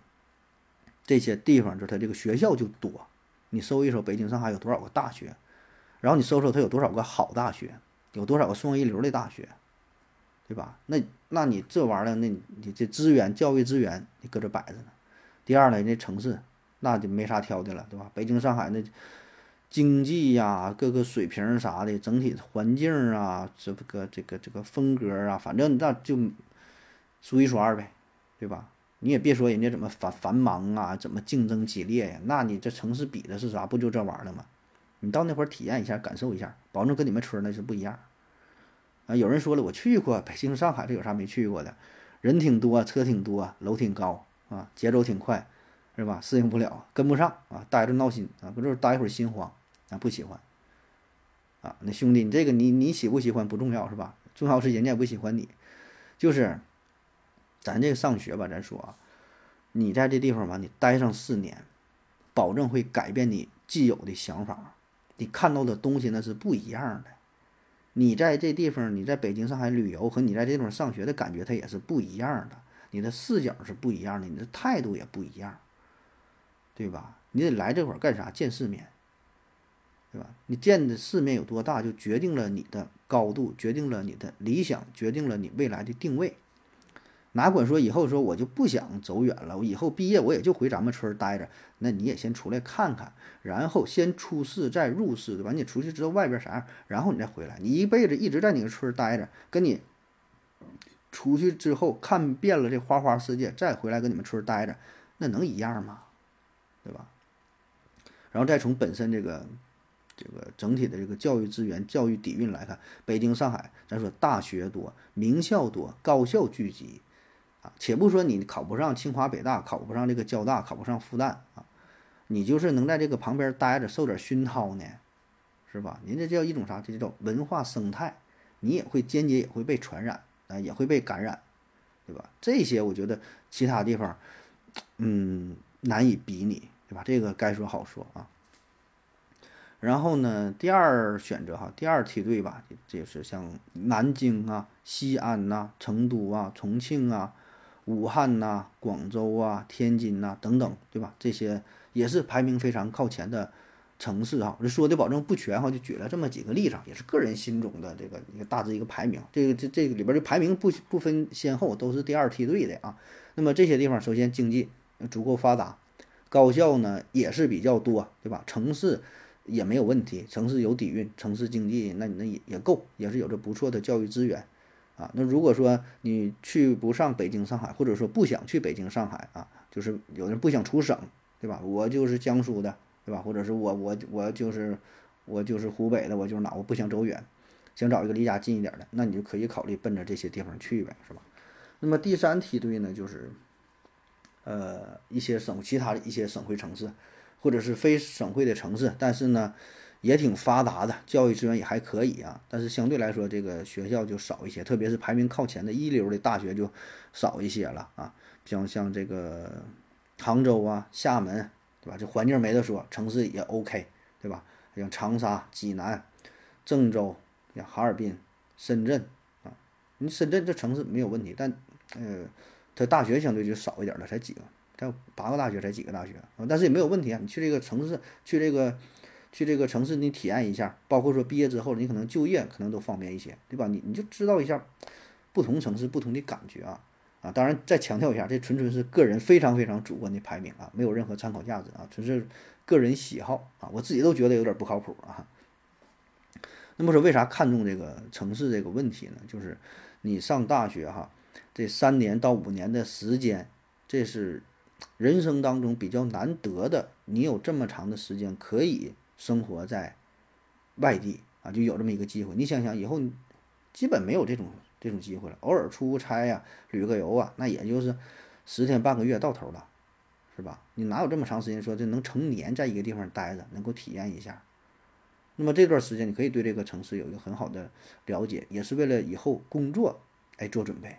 这些地方，就他这个学校就多，你搜一搜北京、上海有多少个大学，然后你搜搜它有多少个好大学，有多少个双一流的大学，对吧？那那你这玩意儿，那你这资源教育资源你搁这摆着呢。第二呢，人家城市那就没啥挑的了，对吧？北京、上海那经济呀，各个水平啥的，整体环境啊，这个这个这个风格啊，反正那就数一数二呗，对吧？你也别说人家怎么繁繁忙啊，怎么竞争激烈呀？那你这城市比的是啥？不就这玩意儿吗？你到那会儿体验一下，感受一下，保证跟你们村儿那是不一样。啊，有人说了，我去过北京、上海，这有啥没去过的？人挺多，车挺多，楼挺高啊，节奏挺快，是吧？适应不了，跟不上啊，待着闹心啊，不就是待一会儿心慌啊，不喜欢啊。那兄弟，你这个你你喜不喜欢不重要是吧？重要是人家也不喜欢你，就是咱这个上学吧，咱说啊，你在这地方吧，你待上四年，保证会改变你既有的想法，你看到的东西那是不一样的。你在这地方，你在北京、上海旅游和你在这地方上学的感觉，它也是不一样的。你的视角是不一样的，你的态度也不一样，对吧？你得来这会儿干啥？见世面，对吧？你见的世面有多大，就决定了你的高度，决定了你的理想，决定了你未来的定位。哪管说以后说我就不想走远了，我以后毕业我也就回咱们村待着。那你也先出来看看，然后先出世再入世，对吧？你出去知道外边啥样，然后你再回来。你一辈子一直在你个村待着，跟你出去之后看遍了这花花世界，再回来跟你们村待着，那能一样吗？对吧？然后再从本身这个这个整体的这个教育资源、教育底蕴来看，北京、上海，咱说大学多，名校多，高校聚集。且不说你考不上清华北大，考不上这个交大，考不上复旦啊，你就是能在这个旁边待着，受点熏陶呢，是吧？人家叫一种啥？这叫文化生态，你也会间接也会被传染啊，也会被感染，对吧？这些我觉得其他地方，嗯，难以比拟，对吧？这个该说好说啊。然后呢，第二选择哈，第二梯队吧，这是像南京啊、西安呐、成都啊、重庆啊。武汉呐、广州啊、天津呐等等，对吧？这些也是排名非常靠前的城市哈。这说的保证不全哈，就举了这么几个例子，也是个人心中的这个一个大致一个排名。这个这这个里边的排名不不分先后，都是第二梯队的啊。那么这些地方，首先经济足够发达，高校呢也是比较多，对吧？城市也没有问题，城市有底蕴，城市经济那你那也也够，也是有着不错的教育资源。啊，那如果说你去不上北京、上海，或者说不想去北京、上海啊，就是有人不想出省，对吧？我就是江苏的，对吧？或者是我我我就是我就是湖北的，我就是哪，我不想走远，想找一个离家近一点的，那你就可以考虑奔着这些地方去呗，是吧？那么第三梯队呢，就是呃一些省其他的一些省会城市，或者是非省会的城市，但是呢。也挺发达的，教育资源也还可以啊，但是相对来说，这个学校就少一些，特别是排名靠前的一流的大学就少一些了啊。像像这个杭州啊、厦门，对吧？这环境没得说，城市也 OK，对吧？像长沙、济南、郑州、像哈尔滨、深圳啊，你深圳这城市没有问题，但呃，它大学相对就少一点了，才几个，才八个大学，才几个大学啊，但是也没有问题啊。你去这个城市，去这个。去这个城市，你体验一下，包括说毕业之后，你可能就业可能都方便一些，对吧？你你就知道一下不同城市不同的感觉啊啊！当然再强调一下，这纯纯是个人非常非常主观的排名啊，没有任何参考价值啊，纯是个人喜好啊，我自己都觉得有点不靠谱啊。那么说为啥看重这个城市这个问题呢？就是你上大学哈，这三年到五年的时间，这是人生当中比较难得的，你有这么长的时间可以。生活在外地啊，就有这么一个机会。你想想，以后基本没有这种这种机会了。偶尔出差呀、旅个游啊，那也就是十天半个月到头了，是吧？你哪有这么长时间说这能成年在一个地方待着，能够体验一下？那么这段时间你可以对这个城市有一个很好的了解，也是为了以后工作哎做准备，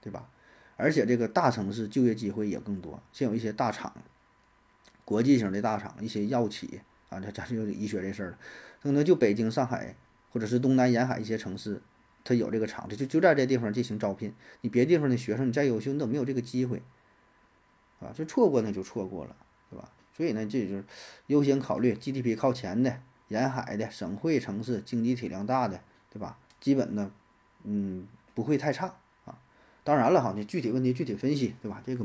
对吧？而且这个大城市就业机会也更多，像有一些大厂、国际型的大厂、一些药企。啊，这咱就医学这事儿了，可能就北京、上海或者是东南沿海一些城市，它有这个厂子，就就在这地方进行招聘。你别地方的学生，你再优秀，你都没有这个机会，啊，就错过那就错过了，对吧？所以呢，这就是优先考虑 GDP 靠前的沿海的省会城市，经济体量大的，对吧？基本呢，嗯，不会太差。当然了哈，你具体问题具体分析，对吧？这个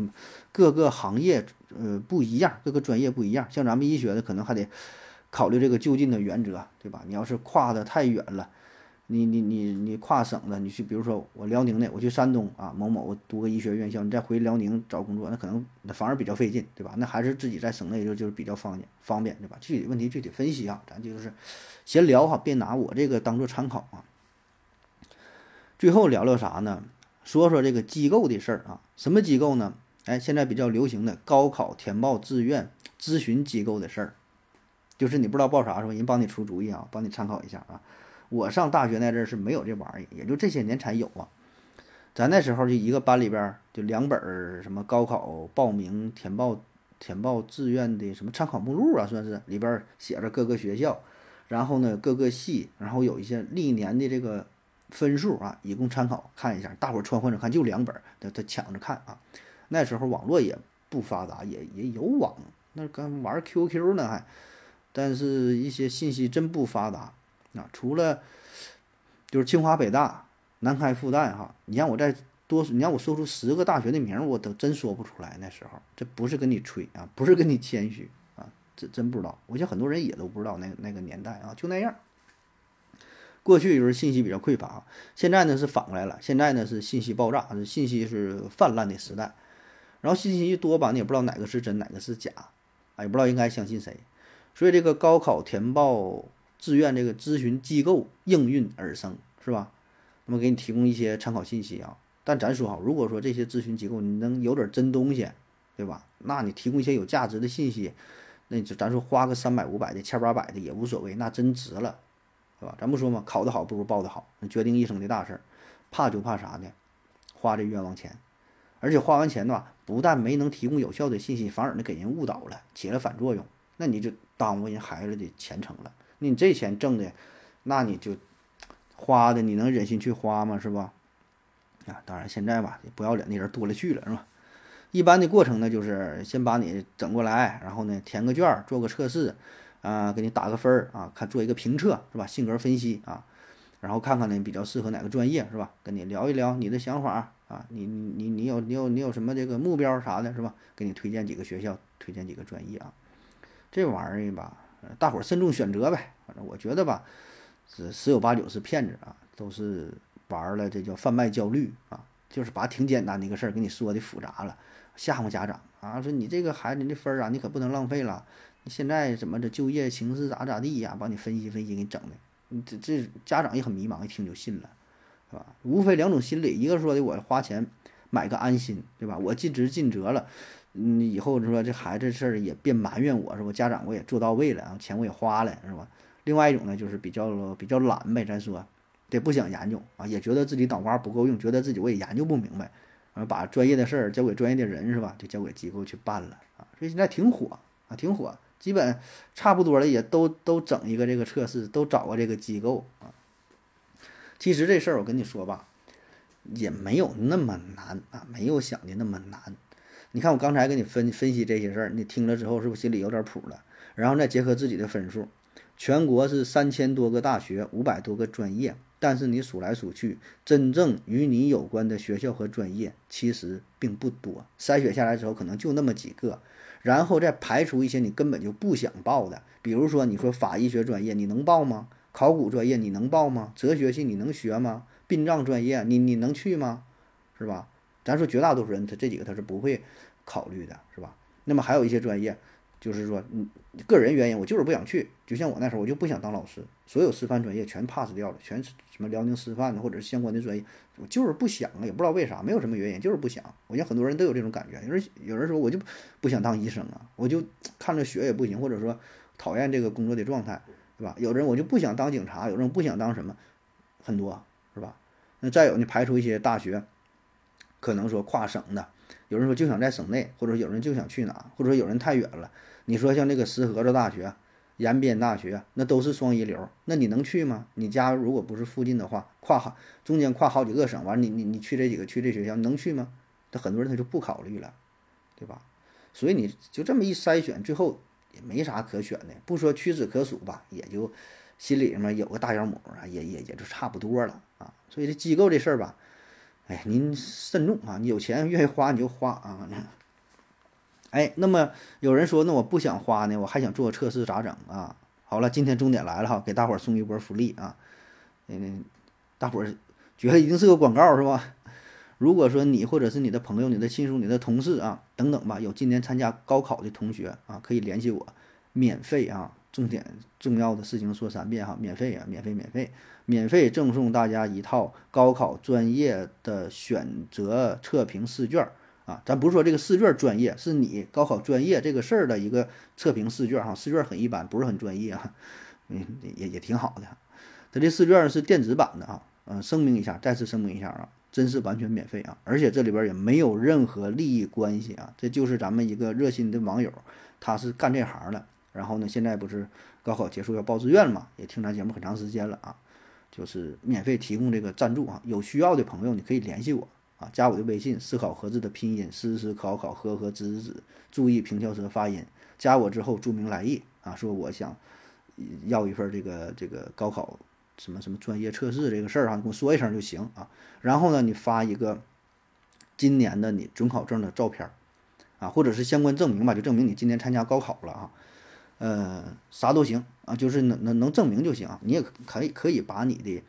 各个行业呃不一样，各个专业不一样。像咱们医学的，可能还得考虑这个就近的原则，对吧？你要是跨的太远了。你你你你跨省了，你去，比如说我辽宁的，我去山东啊某某读个医学院校，你再回辽宁找工作，那可能反而比较费劲，对吧？那还是自己在省内就就是比较方便方便，对吧？具体问题具体分析啊，咱就是闲聊哈，别拿我这个当做参考啊。最后聊聊啥呢？说说这个机构的事儿啊，什么机构呢？哎，现在比较流行的高考填报志愿咨询机构的事儿，就是你不知道报啥时候，人帮你出主意啊，帮你参考一下啊。我上大学那阵儿是没有这玩意儿，也就这些年才有啊。咱那时候就一个班里边就两本儿什么高考报名填报填报志愿的什么参考目录啊，算是里边写着各个学校，然后呢各个系，然后有一些历年的这个分数啊，以供参考看一下。大伙儿串换着看，就两本，他他抢着看啊。那时候网络也不发达，也也有网，那刚玩 QQ 呢还，但是一些信息真不发达。啊，除了就是清华、北大、南开、复旦，哈，你让我再多，你让我说出十个大学的名，我都真说不出来。那时候，这不是跟你吹啊，不是跟你谦虚啊，这真不知道。我想很多人也都不知道那那个年代啊，就那样。过去就是信息比较匮乏，现在呢是反过来了，现在呢是信息爆炸，信息是泛滥的时代。然后信息一多吧，你也不知道哪个是真，哪个是假，啊，也不知道应该相信谁。所以这个高考填报。志愿这个咨询机构应运而生，是吧？那么给你提供一些参考信息啊。但咱说哈，如果说这些咨询机构你能有点真东西，对吧？那你提供一些有价值的信息，那就咱说花个三百五百的、千八百的也无所谓，那真值了，是吧？咱不说嘛，考得好不如报得好，决定一生的大事儿。怕就怕啥呢？花这冤枉钱，而且花完钱的话，不但没能提供有效的信息，反而呢给人误导了，起了反作用，那你就耽误人孩子的前程了。那你这钱挣的，那你就花的，你能忍心去花吗？是吧？啊，当然现在吧，不要脸的人多了去了，是吧？一般的过程呢，就是先把你整过来，然后呢填个卷，做个测试，啊，给你打个分儿啊，看做一个评测，是吧？性格分析啊，然后看看呢比较适合哪个专业，是吧？跟你聊一聊你的想法啊，你你你你有你有你有什么这个目标啥的，是吧？给你推荐几个学校，推荐几个专业啊，这玩意儿吧。大伙儿慎重选择呗，反正我觉得吧，十有八九是骗子啊，都是玩了，这叫贩卖焦虑啊，就是把挺简单的一个事儿给你说的复杂了，吓唬家长啊，说你这个孩子你这分儿啊，你可不能浪费了，现在怎么的就业形势咋咋地呀，帮你分析分析给你整的，这这家长也很迷茫，一听就信了，是吧？无非两种心理，一个说的我花钱买个安心，对吧？我尽职尽责了。嗯，以后说这孩子事儿也别埋怨我是吧？家长我也做到位了，然后钱我也花了，是吧？另外一种呢，就是比较比较懒呗，咱说，得不想研究啊，也觉得自己脑瓜不够用，觉得自己我也研究不明白，然后把专业的事儿交给专业的人是吧？就交给机构去办了啊，所以现在挺火啊，挺火，基本差不多了，也都都整一个这个测试，都找个这个机构啊。其实这事儿我跟你说吧，也没有那么难啊，没有想的那么难。你看我刚才给你分分析这些事儿，你听了之后是不是心里有点谱了？然后再结合自己的分数，全国是三千多个大学，五百多个专业，但是你数来数去，真正与你有关的学校和专业其实并不多。筛选下来之后，可能就那么几个，然后再排除一些你根本就不想报的，比如说你说法医学专业你能报吗？考古专业你能报吗？哲学系你能学吗？殡葬专业你你能去吗？是吧？咱说绝大多数人，他这几个他是不会考虑的，是吧？那么还有一些专业，就是说，你个人原因，我就是不想去。就像我那时候，我就不想当老师，所有师范专业全 pass 掉了，全是什么辽宁师范的或者是相关的专业，我就是不想，也不知道为啥，没有什么原因，就是不想。我想很多人都有这种感觉，有人有人说我就不想当医生啊，我就看着学也不行，或者说讨厌这个工作的状态，对吧？有的人我就不想当警察，有人不想当什么，很多是吧？那再有呢排除一些大学。可能说跨省的，有人说就想在省内，或者有人就想去哪，或者说有人太远了。你说像这个石河子大学、延边大学，那都是双一流，那你能去吗？你家如果不是附近的话，跨好中间跨好几个省，完你你你去这几个去这学校能去吗？那很多人他就不考虑了，对吧？所以你就这么一筛选，最后也没啥可选的，不说屈指可数吧，也就心里面有个大小母啊，也也也就差不多了啊。所以这机构这事儿吧。哎，您慎重啊！你有钱愿意花你就花啊。哎，那么有人说，那我不想花呢，我还想做测试，咋整啊？好了，今天重点来了哈，给大伙儿送一波福利啊！嗯，大伙儿觉得一定是个广告是吧？如果说你或者是你的朋友、你的亲属、你的同事啊等等吧，有今年参加高考的同学啊，可以联系我，免费啊！重点重要的事情说三遍哈，免费啊，免费免费免费赠送大家一套高考专业的选择测评试卷啊！咱不是说这个试卷专业，是你高考专业这个事儿的一个测评试卷哈，试卷很一般，不是很专业啊，嗯，也也挺好的。它这试卷是电子版的啊，嗯，声明一下，再次声明一下啊，真是完全免费啊，而且这里边也没有任何利益关系啊，这就是咱们一个热心的网友，他是干这行的。然后呢，现在不是高考结束要报志愿嘛？也听咱节目很长时间了啊，就是免费提供这个赞助啊。有需要的朋友你可以联系我啊，加我的微信“思考盒子”的拼音“思思考考呵呵知知”，注意平翘舌发音。加我之后注明来意啊，说我想要一份这个这个高考什么什么专业测试这个事儿啊，你跟我说一声就行啊。然后呢，你发一个今年的你准考证的照片啊，或者是相关证明吧，就证明你今年参加高考了啊。呃，啥都行啊，就是能能能证明就行。你也可以可以把你的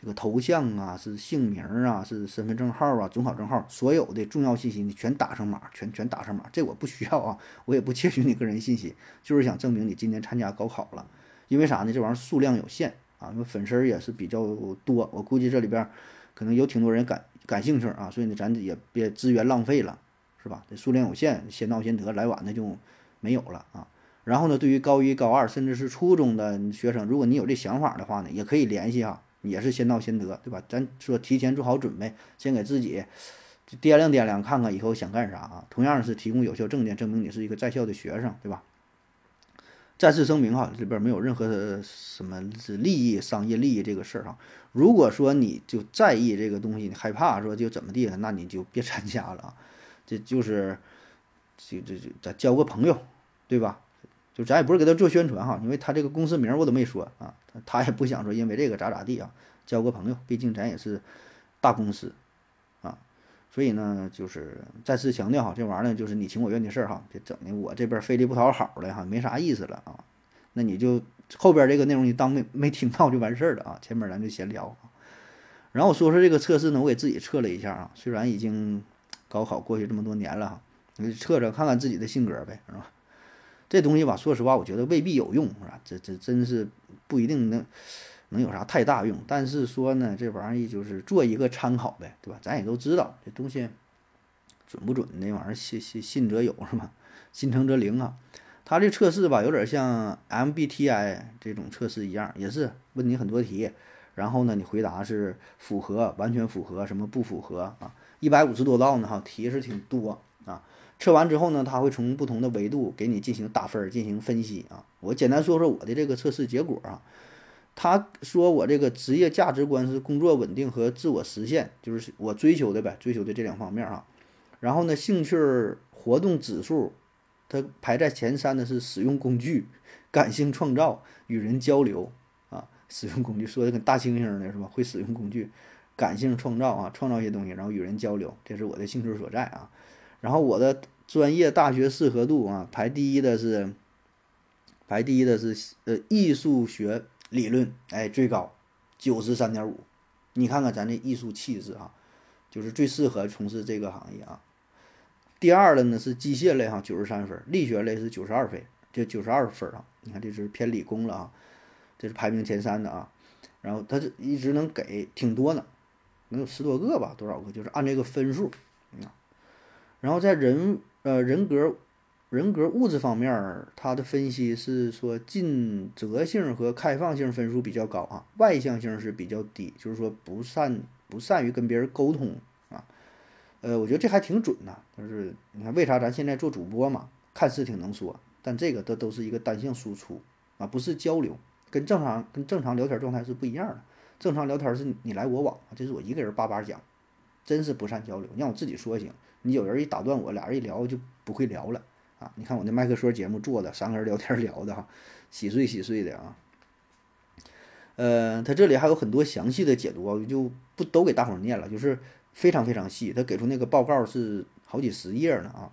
这个头像啊、是姓名啊、是身份证号啊、准考证号，所有的重要信息你全打上码，全全打上码。这我不需要啊，我也不窃取你个人信息，就是想证明你今年参加高考了。因为啥呢？这玩意儿数量有限啊，因为粉丝也是比较多，我估计这里边可能有挺多人感感兴趣啊，所以呢，咱也别资源浪费了，是吧？这数量有限，先到先得，来晚的就没有了啊。然后呢，对于高一、高二甚至是初中的学生，如果你有这想法的话呢，也可以联系啊，也是先到先得，对吧？咱说提前做好准备，先给自己掂量掂量，看看以后想干啥啊。同样是提供有效证件，证明你是一个在校的学生，对吧？再次声明哈，里边没有任何什么利益、商业利益这个事儿哈。如果说你就在意这个东西，你害怕说就怎么地了，那你就别参加了啊。这就是就这这咱交个朋友，对吧？就咱也不是给他做宣传哈，因为他这个公司名我都没说啊，他也不想说因为这个咋咋地啊，交个朋友，毕竟咱也是大公司啊，所以呢，就是再次强调哈，这玩意儿呢就是你情我愿的事儿哈，别整的我这边费力不讨好的哈，没啥意思了啊，那你就后边这个内容你当没没听到就完事儿了啊，前面咱就闲聊，然后我说说这个测试呢，我给自己测了一下啊，虽然已经高考过去这么多年了哈，你测测看看自己的性格呗，是吧？这东西吧，说实话，我觉得未必有用，是吧？这这真是不一定能能有啥太大用。但是说呢，这玩意儿就是做一个参考呗，对吧？咱也都知道这东西准不准，那玩意儿信信信则有，是吧？信诚则灵啊。它这测试吧，有点像 MBTI 这种测试一样，也是问你很多题，然后呢，你回答是符合、完全符合、什么不符合啊？一百五十多道呢，哈，题是挺多。测完之后呢，他会从不同的维度给你进行打分、进行分析啊。我简单说说我的这个测试结果啊。他说我这个职业价值观是工作稳定和自我实现，就是我追求的呗，追求的这两方面啊。然后呢，兴趣活动指数，它排在前三的是使用工具、感性创造、与人交流啊。使用工具说的跟大猩猩的，是吧？会使用工具，感性创造啊，创造一些东西，然后与人交流，这是我的兴趣所在啊。然后我的专业大学适合度啊，排第一的是，排第一的是呃艺术学理论，哎最高九十三点五，你看看咱这艺术气质啊，就是最适合从事这个行业啊。第二的呢是机械类哈，九十三分，力学类是九十二分，就九十二分啊。你看这是偏理工了啊，这是排名前三的啊。然后他这一直能给挺多呢，能有十多个吧，多少个？就是按这个分数啊。然后在人呃人格人格物质方面，他的分析是说尽责性和开放性分数比较高啊，外向性是比较低，就是说不善不善于跟别人沟通啊。呃，我觉得这还挺准的，就是你看为啥咱现在做主播嘛，看似挺能说，但这个都都是一个单向输出啊，不是交流，跟正常跟正常聊天状态是不一样的。正常聊天是你来我往，这是我一个人叭叭讲，真是不善交流，让我自己说行。你有人一打断我，俩人一聊就不会聊了啊！你看我那麦克说节目做的，三个人聊天聊的哈，稀碎稀碎的啊。呃，他这里还有很多详细的解读啊，就不都给大伙念了，就是非常非常细。他给出那个报告是好几十页呢啊。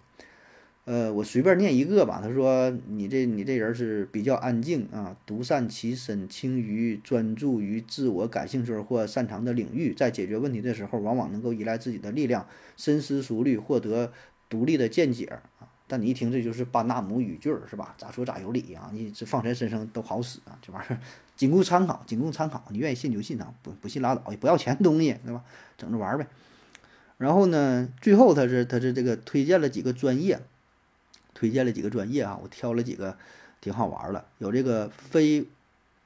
呃，我随便念一个吧。他说你这你这人是比较安静啊，独善其身，轻于专注于自我感兴趣或擅长的领域，在解决问题的时候，往往能够依赖自己的力量，深思熟虑，获得独立的见解啊。但你一听这就是巴纳姆语句是吧？咋说咋有理啊？你这放谁身上都好使啊，这玩意儿仅供参考，仅供参考。你愿意信就信啊，不不信拉倒，也不要钱东西对吧？整着玩呗。然后呢，最后他是他是这个推荐了几个专业。推荐了几个专业啊，我挑了几个挺好玩的，有这个非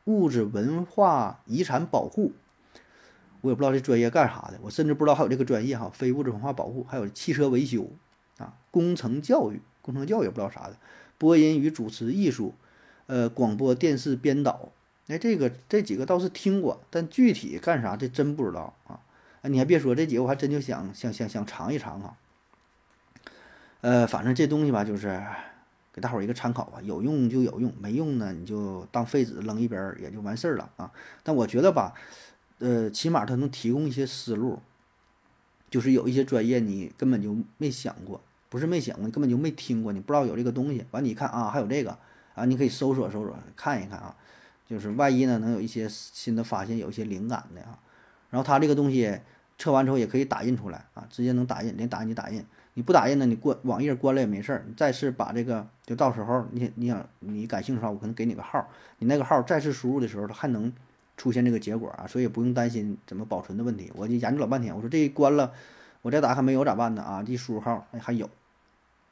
物质文化遗产保护，我也不知道这专业干啥的，我甚至不知道还有这个专业哈，非物质文化保护，还有汽车维修啊，工程教育，工程教育也不知道啥的，播音与主持艺术，呃，广播电视编导，哎，这个这几个倒是听过，但具体干啥这真不知道啊，你还别说，这几个我还真就想想想想尝一尝啊。呃，反正这东西吧，就是给大伙儿一个参考吧，有用就有用，没用呢你就当废纸扔一边儿也就完事儿了啊。但我觉得吧，呃，起码它能提供一些思路，就是有一些专业你根本就没想过，不是没想过，根本就没听过，你不知道有这个东西。完你看啊，还有这个啊，你可以搜索搜索看一看啊，就是万一呢能有一些新的发现，有一些灵感的啊。然后它这个东西测完之后也可以打印出来啊，直接能打印，连打印机打印。你不打印呢？你关网页关了也没事儿。你再次把这个，就到时候你你想你感兴趣的话，我可能给你个号，你那个号再次输入的时候，它还能出现这个结果啊，所以不用担心怎么保存的问题。我就研究老半天，我说这一关了，我再打开没有咋办呢？啊，一输入号，哎，还有，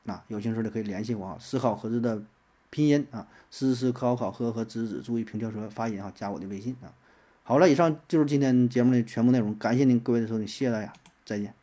啊，有兴趣的可以联系我啊。思考盒子的拼音啊，思思考考和和子子，注意平翘舌发音啊，加我的微信啊。好了，以上就是今天节目的全部内容，感谢您各位的收听，谢谢大家，再见。